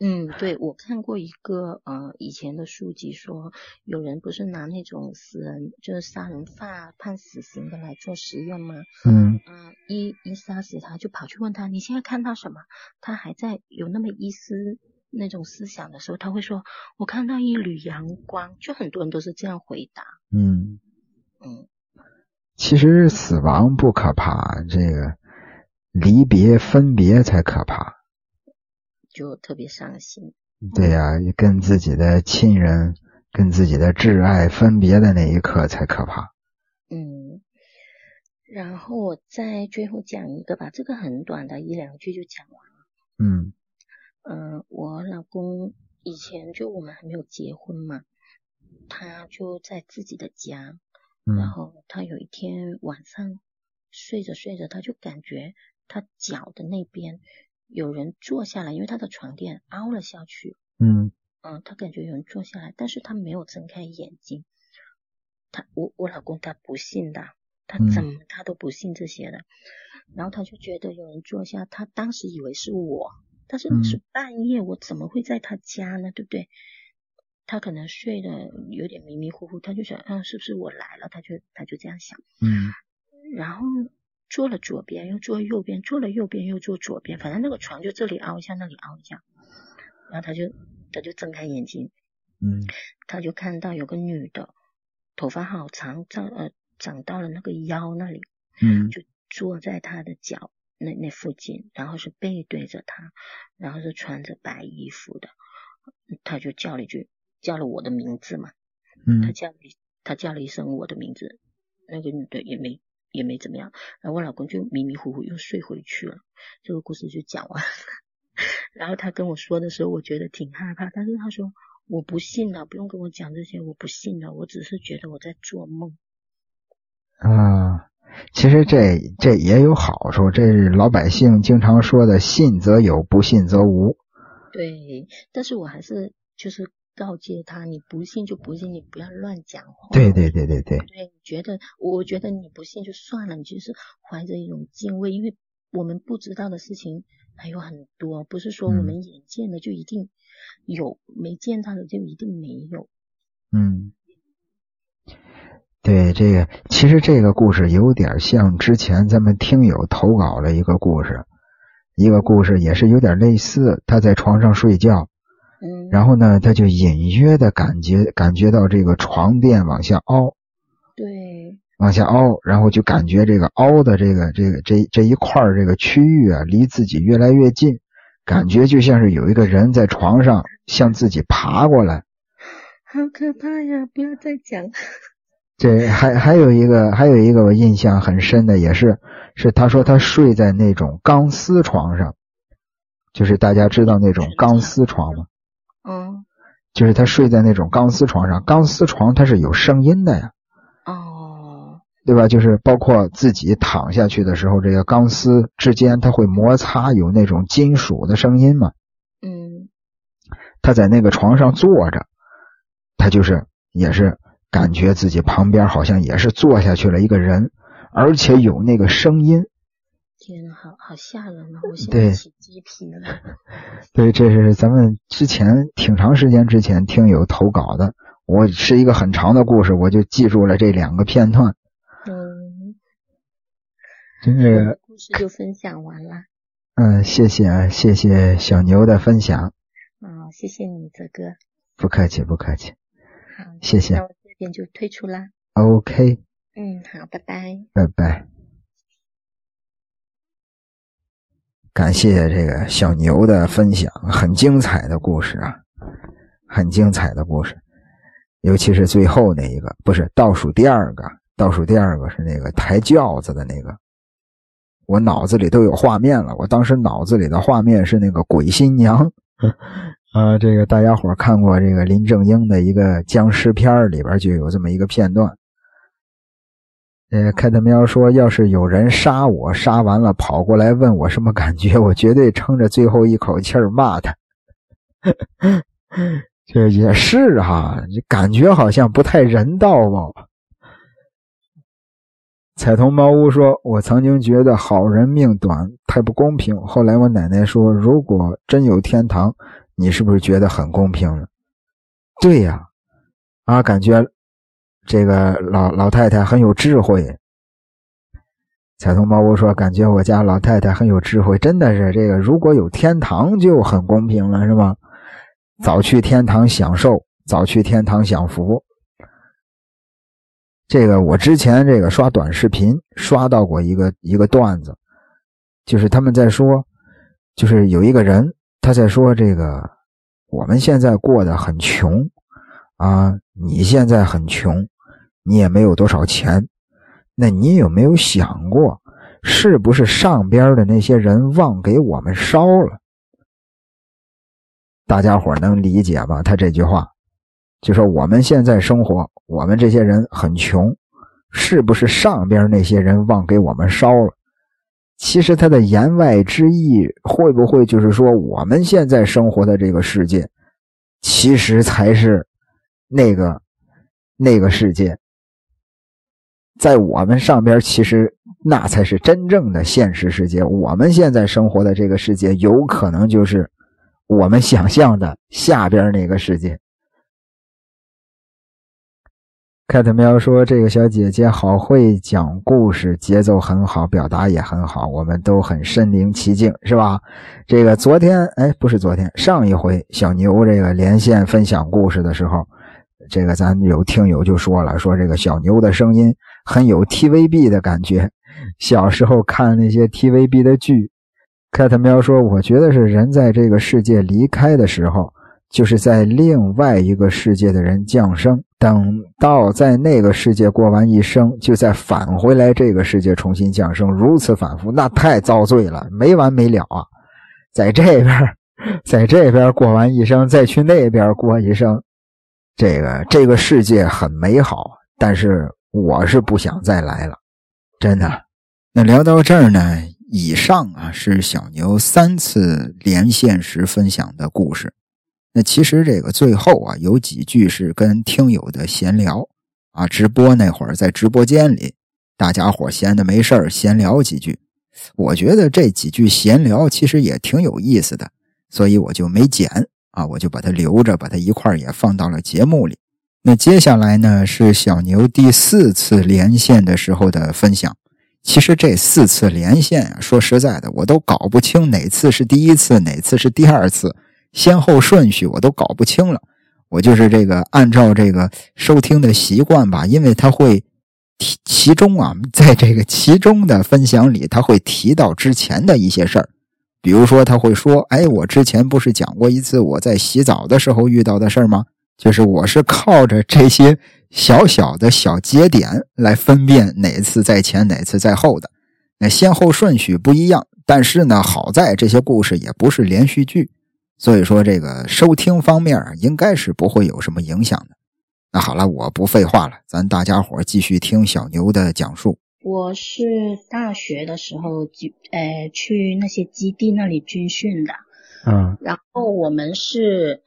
嗯，对，我看过一个呃以前的书籍说，有人不是拿那种死人就是杀人犯判死刑的来做实验吗？嗯嗯，一一杀死他就跑去问他，你现在看到什么？他还在有那么一丝。那种思想的时候，他会说：“我看到一缕阳光。”就很多人都是这样回答。嗯嗯，其实死亡不可怕，这个离别分别才可怕，就特别伤心。对呀，跟自己的亲人、跟自己的挚爱分别的那一刻才可怕。嗯，然后我再最后讲一个吧，这个很短的，一两句就讲完了。嗯。嗯，我老公以前就我们还没有结婚嘛，他就在自己的家，然后他有一天晚上睡着睡着，他就感觉他脚的那边有人坐下来，因为他的床垫凹了下去。嗯嗯，他感觉有人坐下来，但是他没有睁开眼睛。他我我老公他不信的，他怎么他都不信这些的，然后他就觉得有人坐下，他当时以为是我。但是是半夜，我怎么会在他家呢？对不对？他可能睡得有点迷迷糊糊，他就想，嗯，是不是我来了？他就他就这样想。嗯。然后坐了左边，又坐右边，坐了右边又坐左边，反正那个床就这里凹一下，那里凹一下。然后他就他就睁开眼睛，嗯，他就看到有个女的，头发好长，长呃长到了那个腰那里，嗯，就坐在他的脚。那那附近，然后是背对着他，然后是穿着白衣服的，他就叫了一句，叫了我的名字嘛，嗯，他叫了他叫了一声我的名字，那个女的也没也没怎么样，然后我老公就迷迷糊糊又睡回去了，这个故事就讲完了。*laughs* 然后他跟我说的时候，我觉得挺害怕，但是他说我不信了，不用跟我讲这些，我不信了，我只是觉得我在做梦。啊。其实这这也有好处，这是老百姓经常说的“信则有，不信则无”。对，但是我还是就是告诫他，你不信就不信，你不要乱讲话。对对对对对。对，觉得我觉得你不信就算了，你就是怀着一种敬畏，因为我们不知道的事情还有很多，不是说我们眼见的就一定有，没见到的就一定没有。嗯。对这个，其实这个故事有点像之前咱们听友投稿的一个故事，一个故事也是有点类似。他在床上睡觉，嗯，然后呢，他就隐约的感觉感觉到这个床垫往下凹，对，往下凹，然后就感觉这个凹的这个这个这这一块这个区域啊，离自己越来越近，感觉就像是有一个人在床上向自己爬过来，好可怕呀！不要再讲。这还还有一个，还有一个我印象很深的，也是是他说他睡在那种钢丝床上，就是大家知道那种钢丝床吗？嗯，就是他睡在那种钢丝床上，钢丝床它是有声音的呀。哦。对吧？就是包括自己躺下去的时候，这个钢丝之间它会摩擦，有那种金属的声音嘛。嗯他在那个床上坐着，他就是也是感觉自己旁边好像也是坐下去了一个人，而且有那个声音。天呐，好好吓人啊！我现对在起鸡皮了。*laughs* 对，这是咱们之前挺长时间之前听友投稿的，我是一个很长的故事，我就记住了这两个片段。嗯，这个，故事就分享完了。嗯，谢谢啊，谢谢小牛的分享，啊，谢谢你，泽哥。不客气，不客气，好，谢谢那我这边就退出啦。OK，嗯，好，拜拜。拜拜。感谢这个小牛的分享，很精彩的故事啊，很精彩的故事，尤其是最后那一个，不是倒数第二个，倒数第二个是那个抬轿子的那个，我脑子里都有画面了。我当时脑子里的画面是那个鬼新娘，啊，这个大家伙看过这个林正英的一个僵尸片里边就有这么一个片段。呃，开特喵说，要是有人杀我，杀完了跑过来问我什么感觉，我绝对撑着最后一口气骂他。*laughs* 这也是哈，这感觉好像不太人道吧？彩童猫屋说：“我曾经觉得好人命短，太不公平。后来我奶奶说，如果真有天堂，你是不是觉得很公平？”对呀，啊，感觉这个老老太太很有智慧。彩虹猫屋说：“感觉我家老太太很有智慧，真的是这个，如果有天堂就很公平了，是吗？早去天堂享受，早去天堂享福。”这个我之前这个刷短视频刷到过一个一个段子，就是他们在说，就是有一个人他在说这个我们现在过得很穷啊，你现在很穷，你也没有多少钱，那你有没有想过，是不是上边的那些人忘给我们烧了？大家伙能理解吧？他这句话。就说我们现在生活，我们这些人很穷，是不是上边那些人忘给我们烧了？其实他的言外之意，会不会就是说我们现在生活的这个世界，其实才是那个那个世界，在我们上边，其实那才是真正的现实世界。我们现在生活的这个世界，有可能就是我们想象的下边那个世界。凯特喵说：“这个小姐姐好会讲故事，节奏很好，表达也很好，我们都很身临其境，是吧？这个昨天，哎，不是昨天，上一回小牛这个连线分享故事的时候，这个咱有听友就说了，说这个小牛的声音很有 TVB 的感觉。小时候看那些 TVB 的剧，凯特喵说，我觉得是人在这个世界离开的时候。”就是在另外一个世界的人降生，等到在那个世界过完一生，就再返回来这个世界重新降生，如此反复，那太遭罪了，没完没了啊！在这边，在这边过完一生，再去那边过一生，这个这个世界很美好，但是我是不想再来了，真的。那聊到这儿呢，以上啊是小牛三次连线时分享的故事。那其实这个最后啊，有几句是跟听友的闲聊啊，直播那会儿在直播间里，大家伙闲的没事儿闲聊几句。我觉得这几句闲聊其实也挺有意思的，所以我就没剪啊，我就把它留着，把它一块儿也放到了节目里。那接下来呢是小牛第四次连线的时候的分享。其实这四次连线啊，说实在的，我都搞不清哪次是第一次，哪次是第二次。先后顺序我都搞不清了，我就是这个按照这个收听的习惯吧，因为他会提其中啊，在这个其中的分享里，他会提到之前的一些事儿，比如说他会说：“哎，我之前不是讲过一次我在洗澡的时候遇到的事儿吗？就是我是靠着这些小小的小节点来分辨哪次在前，哪次在后的，那先后顺序不一样，但是呢，好在这些故事也不是连续剧。”所以说，这个收听方面应该是不会有什么影响的。那好了，我不废话了，咱大家伙继续听小牛的讲述。我是大学的时候就呃去那些基地那里军训的，嗯然后我们是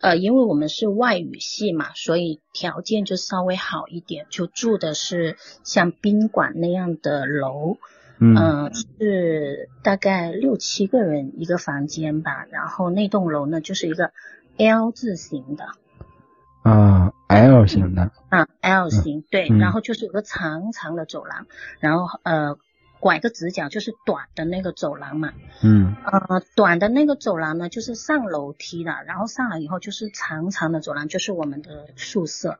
呃因为我们是外语系嘛，所以条件就稍微好一点，就住的是像宾馆那样的楼，嗯。嗯，是大概六七个人一个房间吧，然后那栋楼呢就是一个 L 字形的。啊，L 型的，啊，L 型，对，嗯。然后就是有个长长的走廊，然后呃拐个直角就是短的那个走廊嘛，嗯。呃短的那个走廊呢就是上楼梯的，然后上来以后就是长长的走廊，就是我们的宿舍。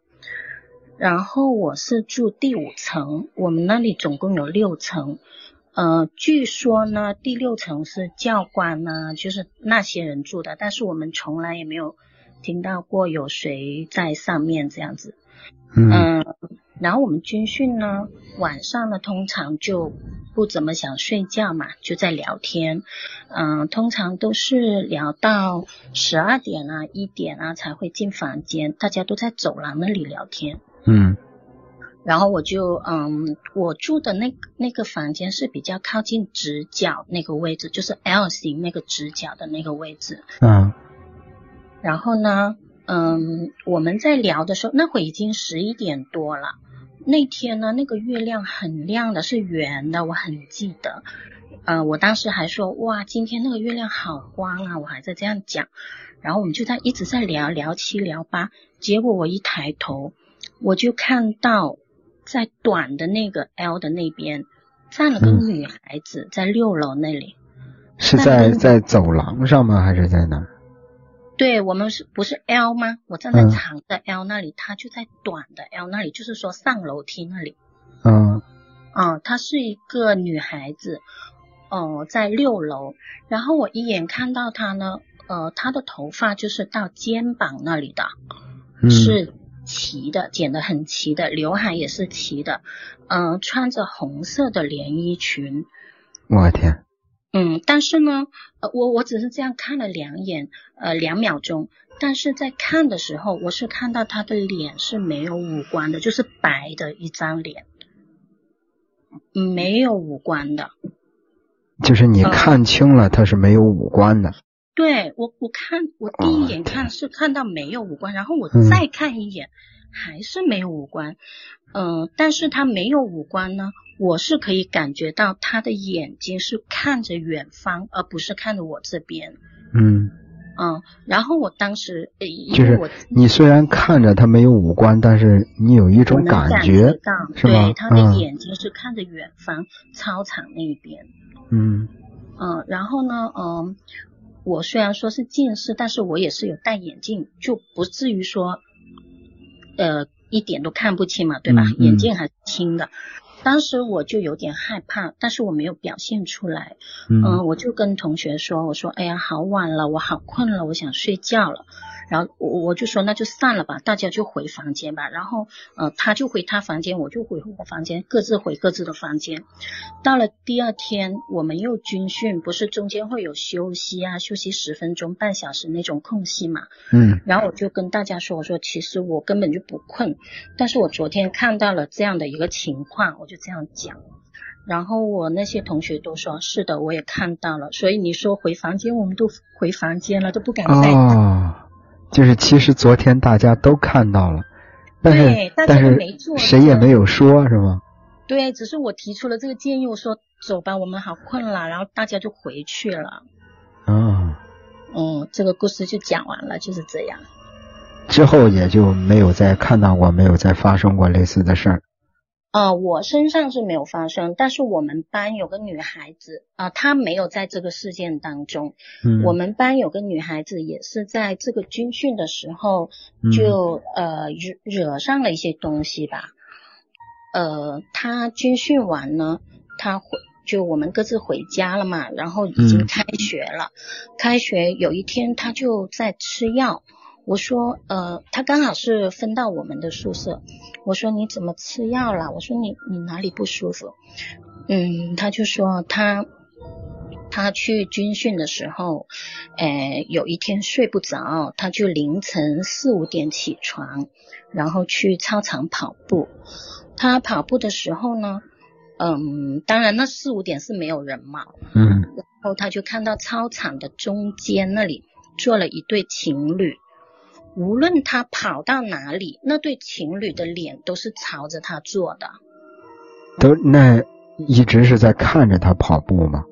然后我是住第五层，我们那里总共有六层。呃，据说呢，第六层是教官呢，就是那些人住的，但是我们从来也没有听到过有谁在上面这样子。嗯嗯，然后我们军训呢，晚上呢通常就不怎么想睡觉嘛，就在聊天。嗯，通常都是聊到十二点啊、一点啊才会进房间，大家都在走廊那里聊天。嗯然后我就嗯，我住的那那个房间是比较靠近直角那个位置，就是 L 型那个直角的那个位置。嗯然后呢，嗯，我们在聊的时候，那会已经十一点多了。那天呢，那个月亮很亮的，是圆的，我很记得。呃，我当时还说，哇，今天那个月亮好光啊，我还在这样讲。然后我们就在一直在聊聊七聊八，结果我一抬头，我就看到在短的那个 L 的那边站了个嗯女孩子，在六楼那里。是在在走廊上吗？还是在哪？对我们是不是 L 吗？我站在嗯长的 L 那里，她就在短的 L 那里，就是说上楼梯那里。嗯嗯，她是一个女孩子，哦、在六楼。然后我一眼看到她呢，呃，她的头发就是到肩膀那里的，嗯是齐的，剪得很齐的，刘海也是齐的，嗯、穿着红色的连衣裙。我天，嗯，但是呢，呃，我我只是这样看了两眼，呃，两秒钟。但是在看的时候，我是看到他的脸是没有五官的，就是白的一张脸，嗯没有五官的。就是你嗯看清了他是没有五官的。对我，我看我第一眼哦看是看到没有五官，然后我嗯再看一眼，还是没有五官。嗯、但是他没有五官呢，我是可以感觉到他的眼睛是看着远方，而不是看着我这边。嗯，嗯，然后我当时，就是你虽然看着他没有五官，但是你有一种感觉，到，是吗对，他的嗯眼睛是看着远方操场那边。嗯嗯，然后呢，嗯，我虽然说是近视，但是我也是有戴眼镜，就不至于说，呃，一点都看不清嘛，对吧？嗯嗯眼镜还是轻的。当时我就有点害怕，但是我没有表现出来。嗯、嗯我就跟同学说，我说，哎呀，好晚了，我好困了，我想睡觉了。然后我我就说那就散了吧，大家就回房间吧。然后呃，他就回他房间，我就回我房间，各自回各自的房间。到了第二天，我们又军训，不是中间会有休息啊，休息十分钟、半小时那种空隙嘛。嗯然后我就跟大家说，我说其实我根本就不困，但是我昨天看到了这样的一个情况，我就这样讲。然后我那些同学都说是的，我也看到了。所以你说回房间，我们都回房间了，都不敢再。哦，就是其实昨天大家都看到了，但是对大家但都没做是谁也没有说，是吗？对，只是我提出了这个建议，我说走吧，我们好困了，然后大家就回去了。哦，嗯，这个故事就讲完了，就是这样。之后也就没有再看到过，没有再发生过类似的事儿。呃，我身上是没有发生，但是我们班有个女孩子啊、她没有在这个事件当中。嗯，我们班有个女孩子也是在这个军训的时候嗯就、呃惹惹上了一些东西吧。呃，她军训完呢，她回就我们各自回家了嘛，然后已经嗯开学了。开学有一天她就在吃药，我说呃，他刚好是分到我们的宿舍，我说你怎么吃药了？我说你你哪里不舒服？嗯，他就说他。他去军训的时候，呃，有一天睡不着，他就凌晨四五点起床，然后去操场跑步。他跑步的时候呢，嗯，当然那四五点是没有人嘛，嗯，然后他就看到操场的中间那里坐了一对情侣。无论他跑到哪里，那对情侣的脸都是朝着他做的。都那一直是在看着他跑步吗？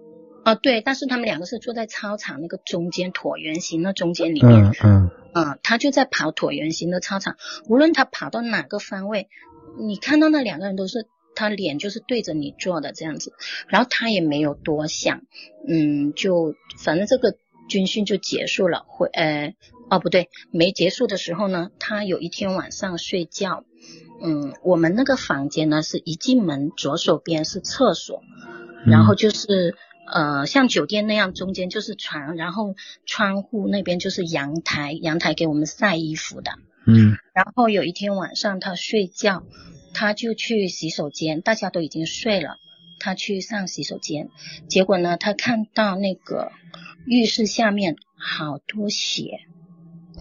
啊，对，但是他们两个是坐在操场那个中间椭圆形的中间里面。嗯嗯嗯，他就在跑椭圆形的操场，无论他跑到哪个方位，你看到那两个人都是他脸就是对着你坐的这样子，然后他也没有多想，嗯，就反正这个军训就结束了，回呃。哦，不对，没结束的时候呢，他有一天晚上睡觉，嗯，我们那个房间呢是一进门左手边是厕所，然后就是呃像酒店那样中间就是床，然后窗户那边就是阳台，阳台给我们晒衣服的。嗯。然后有一天晚上他睡觉，他就去洗手间，大家都已经睡了，他去上洗手间，结果呢，他看到那个浴室下面好多血。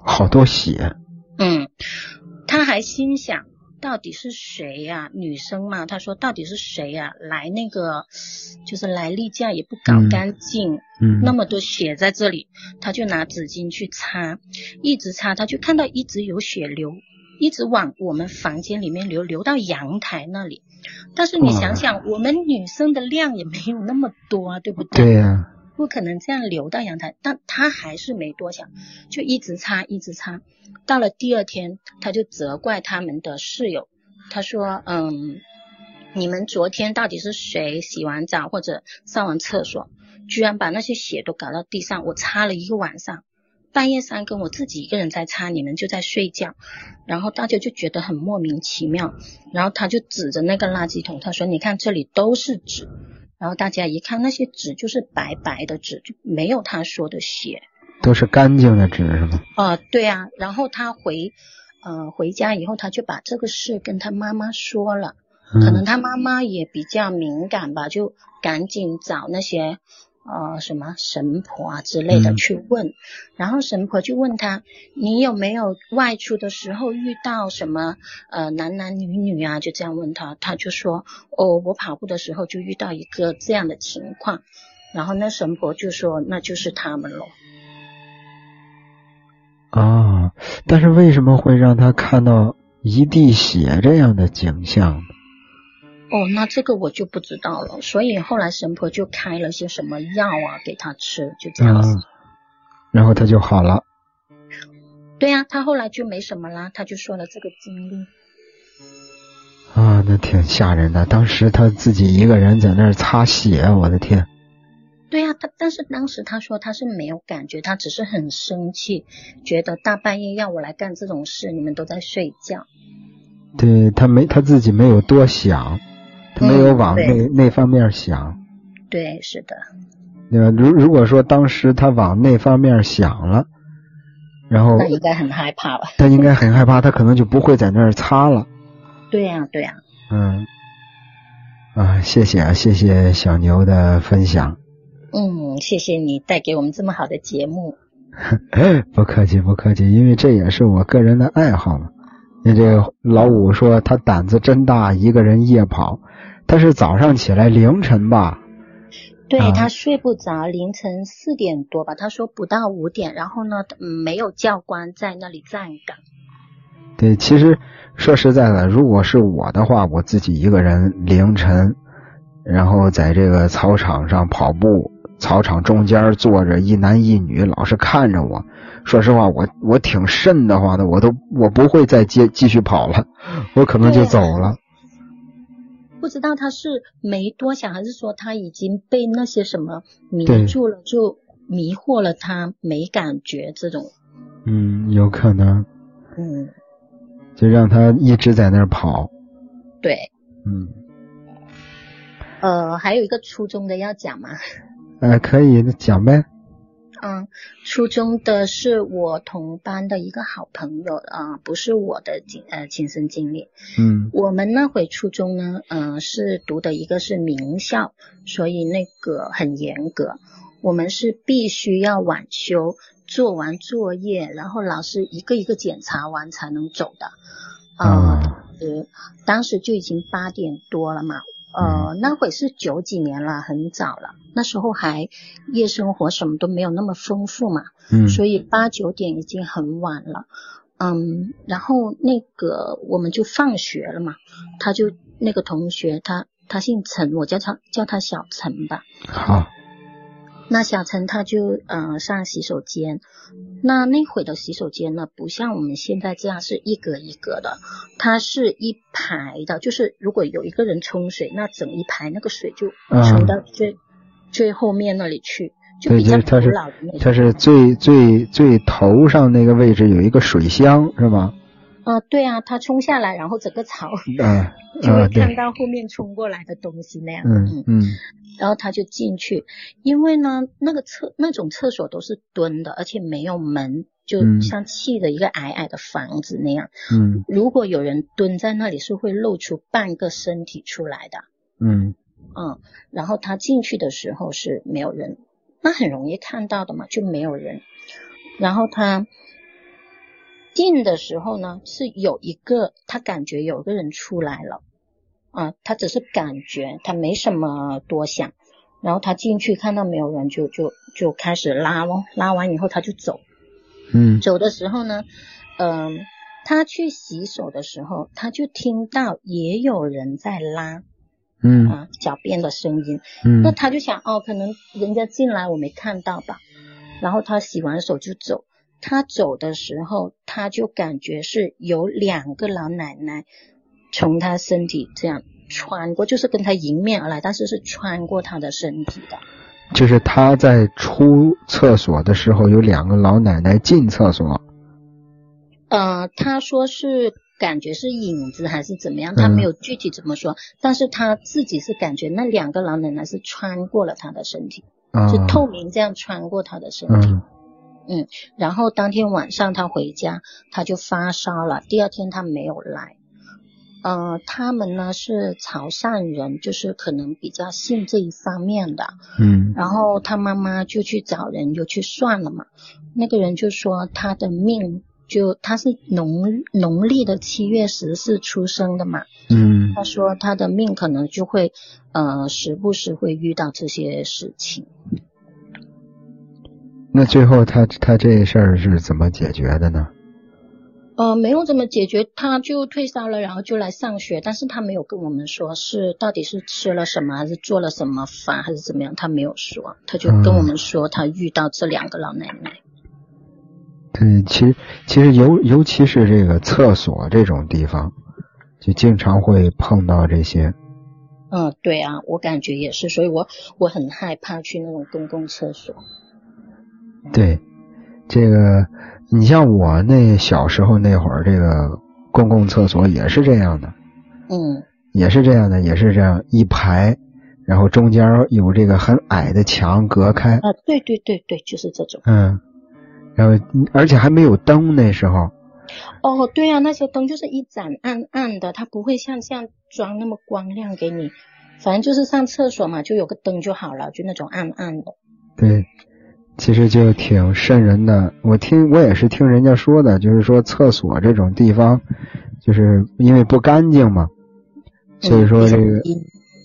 好多血，嗯，他还心想，到底是谁呀？女生嘛，他说到底是谁呀？来那个，就是来例假也不搞干净，嗯，那么多血在这里，他就拿纸巾去擦，一直擦，他就看到一直有血流，一直往我们房间里面流，流到阳台那里。但是你想想，我们女生的量也没有那么多，对不对？对呀。不可能这样流到阳台，但他还是没多想，就一直擦，一直擦。到了第二天，他就责怪他们的室友，他说：“嗯，你们昨天到底是谁洗完澡或者上完厕所，居然把那些血都搞到地上？我擦了一个晚上，半夜三更我自己一个人在擦，你们就在睡觉。然后大家就觉得很莫名其妙，然后他就指着那个垃圾桶，他说：你看这里都是纸。”然后大家一看，那些纸就是白白的纸，就没有他说的血，都是干净的纸是吗？啊，对啊。然后他回，呃，回家以后，他就把这个事跟他妈妈说了，可能他妈妈也比较敏感吧，就赶紧找那些。呃，什么神婆啊之类的去问，然后神婆就问他，你有没有外出的时候遇到什么呃男男女女啊？就这样问他，他就说，哦，我跑步的时候就遇到一个这样的情况，然后那神婆就说，那就是他们喽。啊，但是为什么会让他看到一地血这样的景象？哦，那这个我就不知道了。所以后来神婆就开了些什么药啊给他吃，就这样子。然后他就好了。对呀，他后来就没什么啦。他就说了这个经历。啊，那挺吓人的。当时他自己一个人在那儿擦血，我的天。对呀，他但是当时他说他是没有感觉，他只是很生气，觉得大半夜要我来干这种事，你们都在睡觉。对他没他自己没有多想。他没有往那那方面想，对，是的。那如如果说当时他往那方面想了，然后那应该很害怕吧？他应该很害怕，他可能就不会在那儿擦了。*laughs* 对呀，对呀。嗯，啊，谢谢啊，谢谢小牛的分享。嗯，谢谢你带给我们这么好的节目。*laughs* 不客气，不客气，因为这也是我个人的爱好嘛。那这个老五说他胆子真大，一个人夜跑。他是早上起来凌晨吧？对他睡不着，凌晨四点多吧。他说不到五点，然后呢，没有教官在那里站岗。对，其实说实在的，如果是我的话，我自己一个人凌晨，然后在这个操场上跑步，操场中间坐着一男一女，老是看着我。说实话，我我挺瘆得慌的，我都我不会再接继续跑了，我可能就走了。不知道他是没多想，还是说他已经被那些什么迷住了，就迷惑了他，没感觉这种。嗯，有可能。嗯。就让他一直在那儿跑。对。嗯。呃，还有一个初中的要讲吗？呃，可以讲呗。嗯，初中的是我同班的一个好朋友啊，不是我的亲呃亲身经历。嗯，我们那会初中呢，嗯，是读的一个是名校，所以那个很严格。我们是必须要晚修，做完作业，然后老师一个一个检查完才能走的。啊，呃，当时就已经八点多了嘛。呃，那会是九几年了，很早了。那时候还夜生活什么都没有那么丰富嘛，嗯，所以八九点已经很晚了。嗯，然后那个我们就放学了嘛，他就那个同学他他姓陈，我叫他叫他小陈吧。好。那小陈他就嗯上洗手间，那那会的洗手间呢，不像我们现在这样是一格一格的，它是一排的，就是如果有一个人冲水，那整一排那个水就冲到最最后面那里去，就比较古老的那种。它是最最最头上那个位置有一个水箱是吗？啊，对啊，他冲下来，然后整个草嗯就会看到后面冲过来的东西那样。嗯嗯。然后他就进去，因为呢，那个厕那种厕所都是蹲的，而且没有门，就像砌的一个矮矮的房子那样。嗯，如果有人蹲在那里，是会露出半个身体出来的。嗯嗯，然后他进去的时候是没有人，那很容易看到的嘛，就没有人。然后他进的时候呢，是有一个他感觉有个人出来了。啊，他只是感觉，他没什么多想，然后他进去看到没有人，就就就开始拉咯，拉完以后他就走，嗯，走的时候呢，嗯，他去洗手的时候，他就听到也有人在拉，嗯。啊，小便的声音，嗯，那他就想，哦，可能人家进来我没看到吧，然后他洗完手就走，他走的时候，他就感觉是有两个老奶奶。从他身体这样穿过，就是跟他迎面而来，但是是穿过他的身体的。就是他在出厕所的时候，有两个老奶奶进厕所。呃，他说是感觉是影子还是怎么样，他没有具体怎么说，但是他自己是感觉那两个老奶奶是穿过了他的身体，是透明这样穿过他的身体。嗯，然后当天晚上他回家，他就发烧了，第二天他没有来。呃，他们呢是潮汕人，就是可能比较信这一方面的。嗯。然后他妈妈就去找人，就去算了嘛。那个人就说他的命，就他是农农历的七月十四出生的嘛。嗯。他说他的命可能就会呃时不时会遇到这些事情。那最后他他这事儿是怎么解决的呢？呃，没有怎么解决，他就退烧了，然后就来上学，但是他没有跟我们说是到底是吃了什么，还是做了什么饭，还是怎么样，他没有说，他就跟我们说他遇到这两个老奶奶。对，其实其实尤尤其是这个厕所这种地方，就经常会碰到这些。嗯，对啊，我感觉也是，所以我我很害怕去那种公共厕所。对，这个。你像我那小时候那会儿，这个公共厕所也是这样的，嗯，也是这样的，也是这样一排，然后中间有这个很矮的墙隔开。啊，对对对对，就是这种。嗯，然后而且还没有灯那时候。哦，对啊，那些灯就是一盏暗暗的，它不会像这样装那么光亮给你，反正就是上厕所嘛，就有个灯就好了，就那种暗暗的。对。其实就挺瘆人的，我听我也是听人家说的，就是说厕所这种地方，就是因为不干净嘛，所以说这个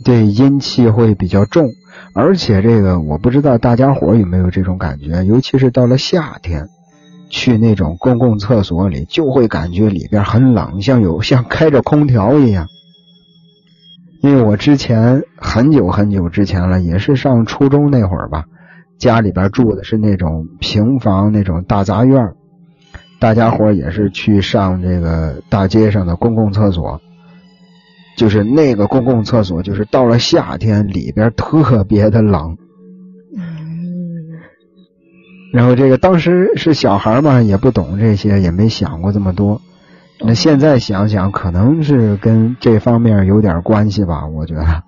对阴气会比较重，而且这个我不知道大家伙有没有这种感觉，尤其是到了夏天，去那种公共厕所里就会感觉里边很冷，像有像开着空调一样。因为我之前很久很久之前了，也是上初中那会儿吧。家里边住的是那种平房，那种大杂院大家伙也是去上这个大街上的公共厕所，就是那个公共厕所，就是到了夏天里边特别的冷。嗯。然后这个当时是小孩嘛，也不懂这些，也没想过这么多。那现在想想，可能是跟这方面有点关系吧，我觉得。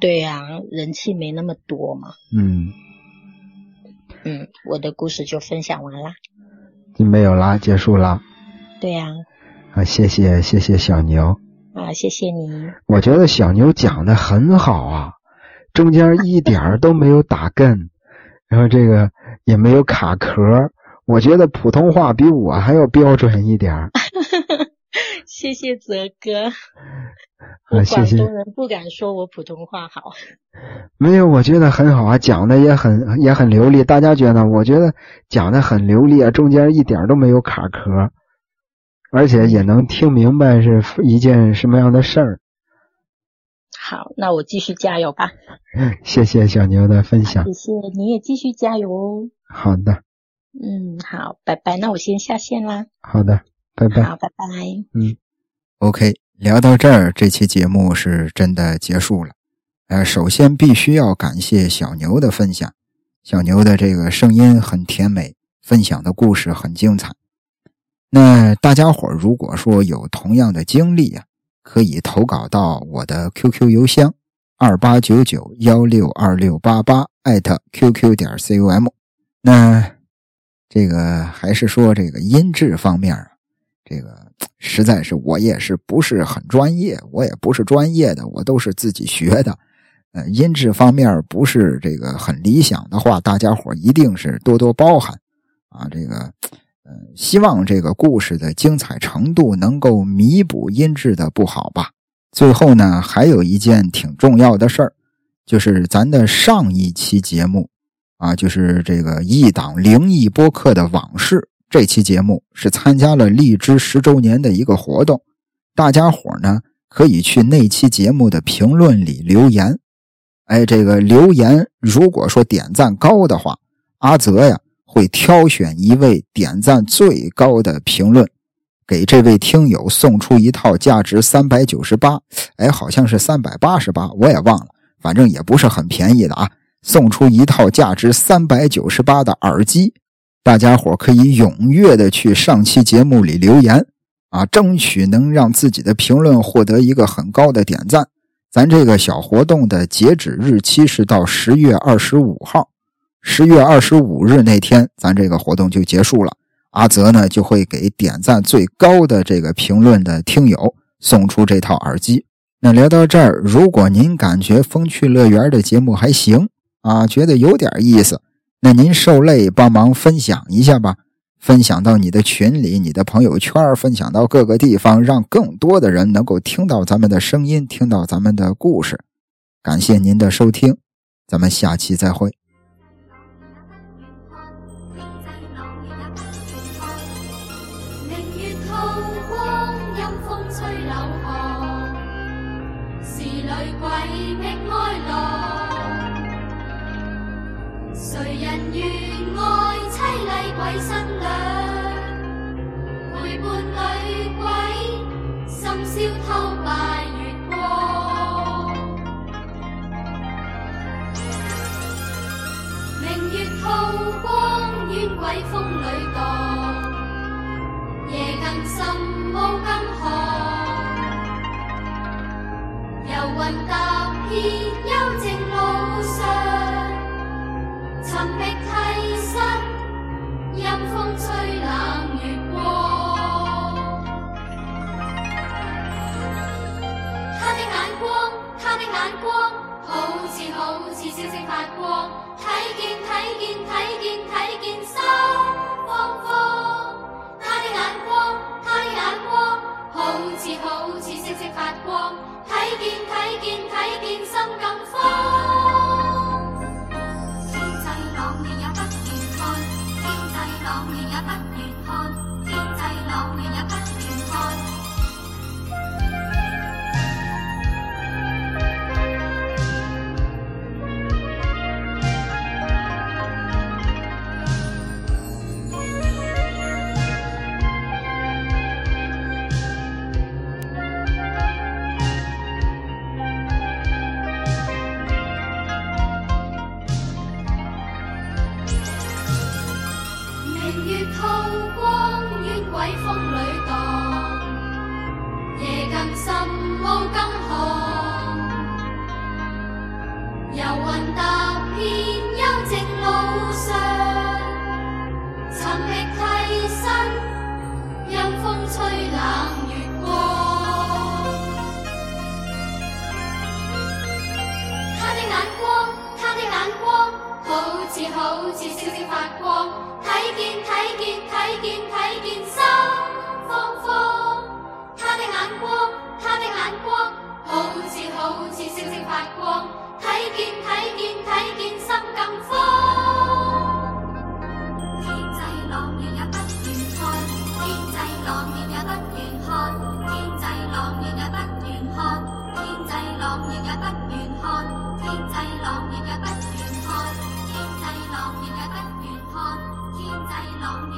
对呀，人气没那么多嘛。嗯。嗯，我的故事就分享完了，就没有啦，结束啦。对呀。啊，谢谢谢谢小牛。啊，谢谢你。我觉得小牛讲的很好啊，中间一点都没有打哏，*laughs* 然后这个也没有卡壳。我觉得普通话比我还要标准一点儿。*laughs* *laughs* 谢谢泽哥，*laughs* 啊，谢谢。广东人不敢说我普通话好。*laughs* 没有，我觉得很好啊，讲的也很也很流利。大家觉得？我觉得讲的很流利啊，中间一点都没有卡壳，而且也能听明白是一件什么样的事儿。好，那我继续加油吧。谢谢小牛的分享。谢谢，你也继续加油哦。好的。嗯，好，拜拜。那我先下线啦。好的，拜拜。好，拜拜。嗯，OK，聊到这儿，这期节目是真的结束了。呃，首先必须要感谢小牛的分享，小牛的这个声音很甜美，分享的故事很精彩。那大家伙如果说有同样的经历啊，可以投稿到我的 QQ 邮箱二八九九幺六二六八八艾特 QQ 点 com。那。这个还是说这个音质方面啊，这个实在是我也是不是很专业，我也不是专业的，我都是自己学的。呃，音质方面不是这个很理想的话，大家伙一定是多多包涵啊。这个，呃，希望这个故事的精彩程度能够弥补音质的不好吧。最后呢，还有一件挺重要的事儿，就是咱的上一期节目。啊，就是这个一档灵异播客的往事。这期节目是参加了荔枝十周年的一个活动，大家伙呢可以去那期节目的评论里留言。哎，这个留言如果说点赞高的话，阿泽呀会挑选一位点赞最高的评论，给这位听友送出一套价值三百九十八，哎，好像是三百八十八，我也忘了，反正也不是很便宜的啊。送出一套价值三百九十八的耳机，大家伙可以踊跃的去上期节目里留言啊，争取能让自己的评论获得一个很高的点赞。咱这个小活动的截止日期是到十月二十五号，十月二十五日那天，咱这个活动就结束了。阿泽呢就会给点赞最高的这个评论的听友送出这套耳机。那聊到这儿，如果您感觉风趣乐园的节目还行。啊，觉得有点意思，那您受累帮忙分享一下吧，分享到你的群里、你的朋友圈，分享到各个地方，让更多的人能够听到咱们的声音，听到咱们的故事。感谢您的收听，咱们下期再会。宵偷拜月光。明月吐光，冤鬼风里荡。夜更深，雾更寒。游魂踏遍眼光，好似好似星星发光。睇见睇见睇见睇见心慌慌。他的眼光，他的眼光，好似好似星星发光。睇见睇见睇见心更慌。觅替身，任风吹冷月光。他的眼光，他的眼光，好似好似星星发光，睇见睇见睇见睇见心慌慌。他的眼光，他的眼光，好似好似星星发光，睇见睇见睇见心更慌。不愿看天际朗月也不愿看。天际朗月也不愿看天际朗月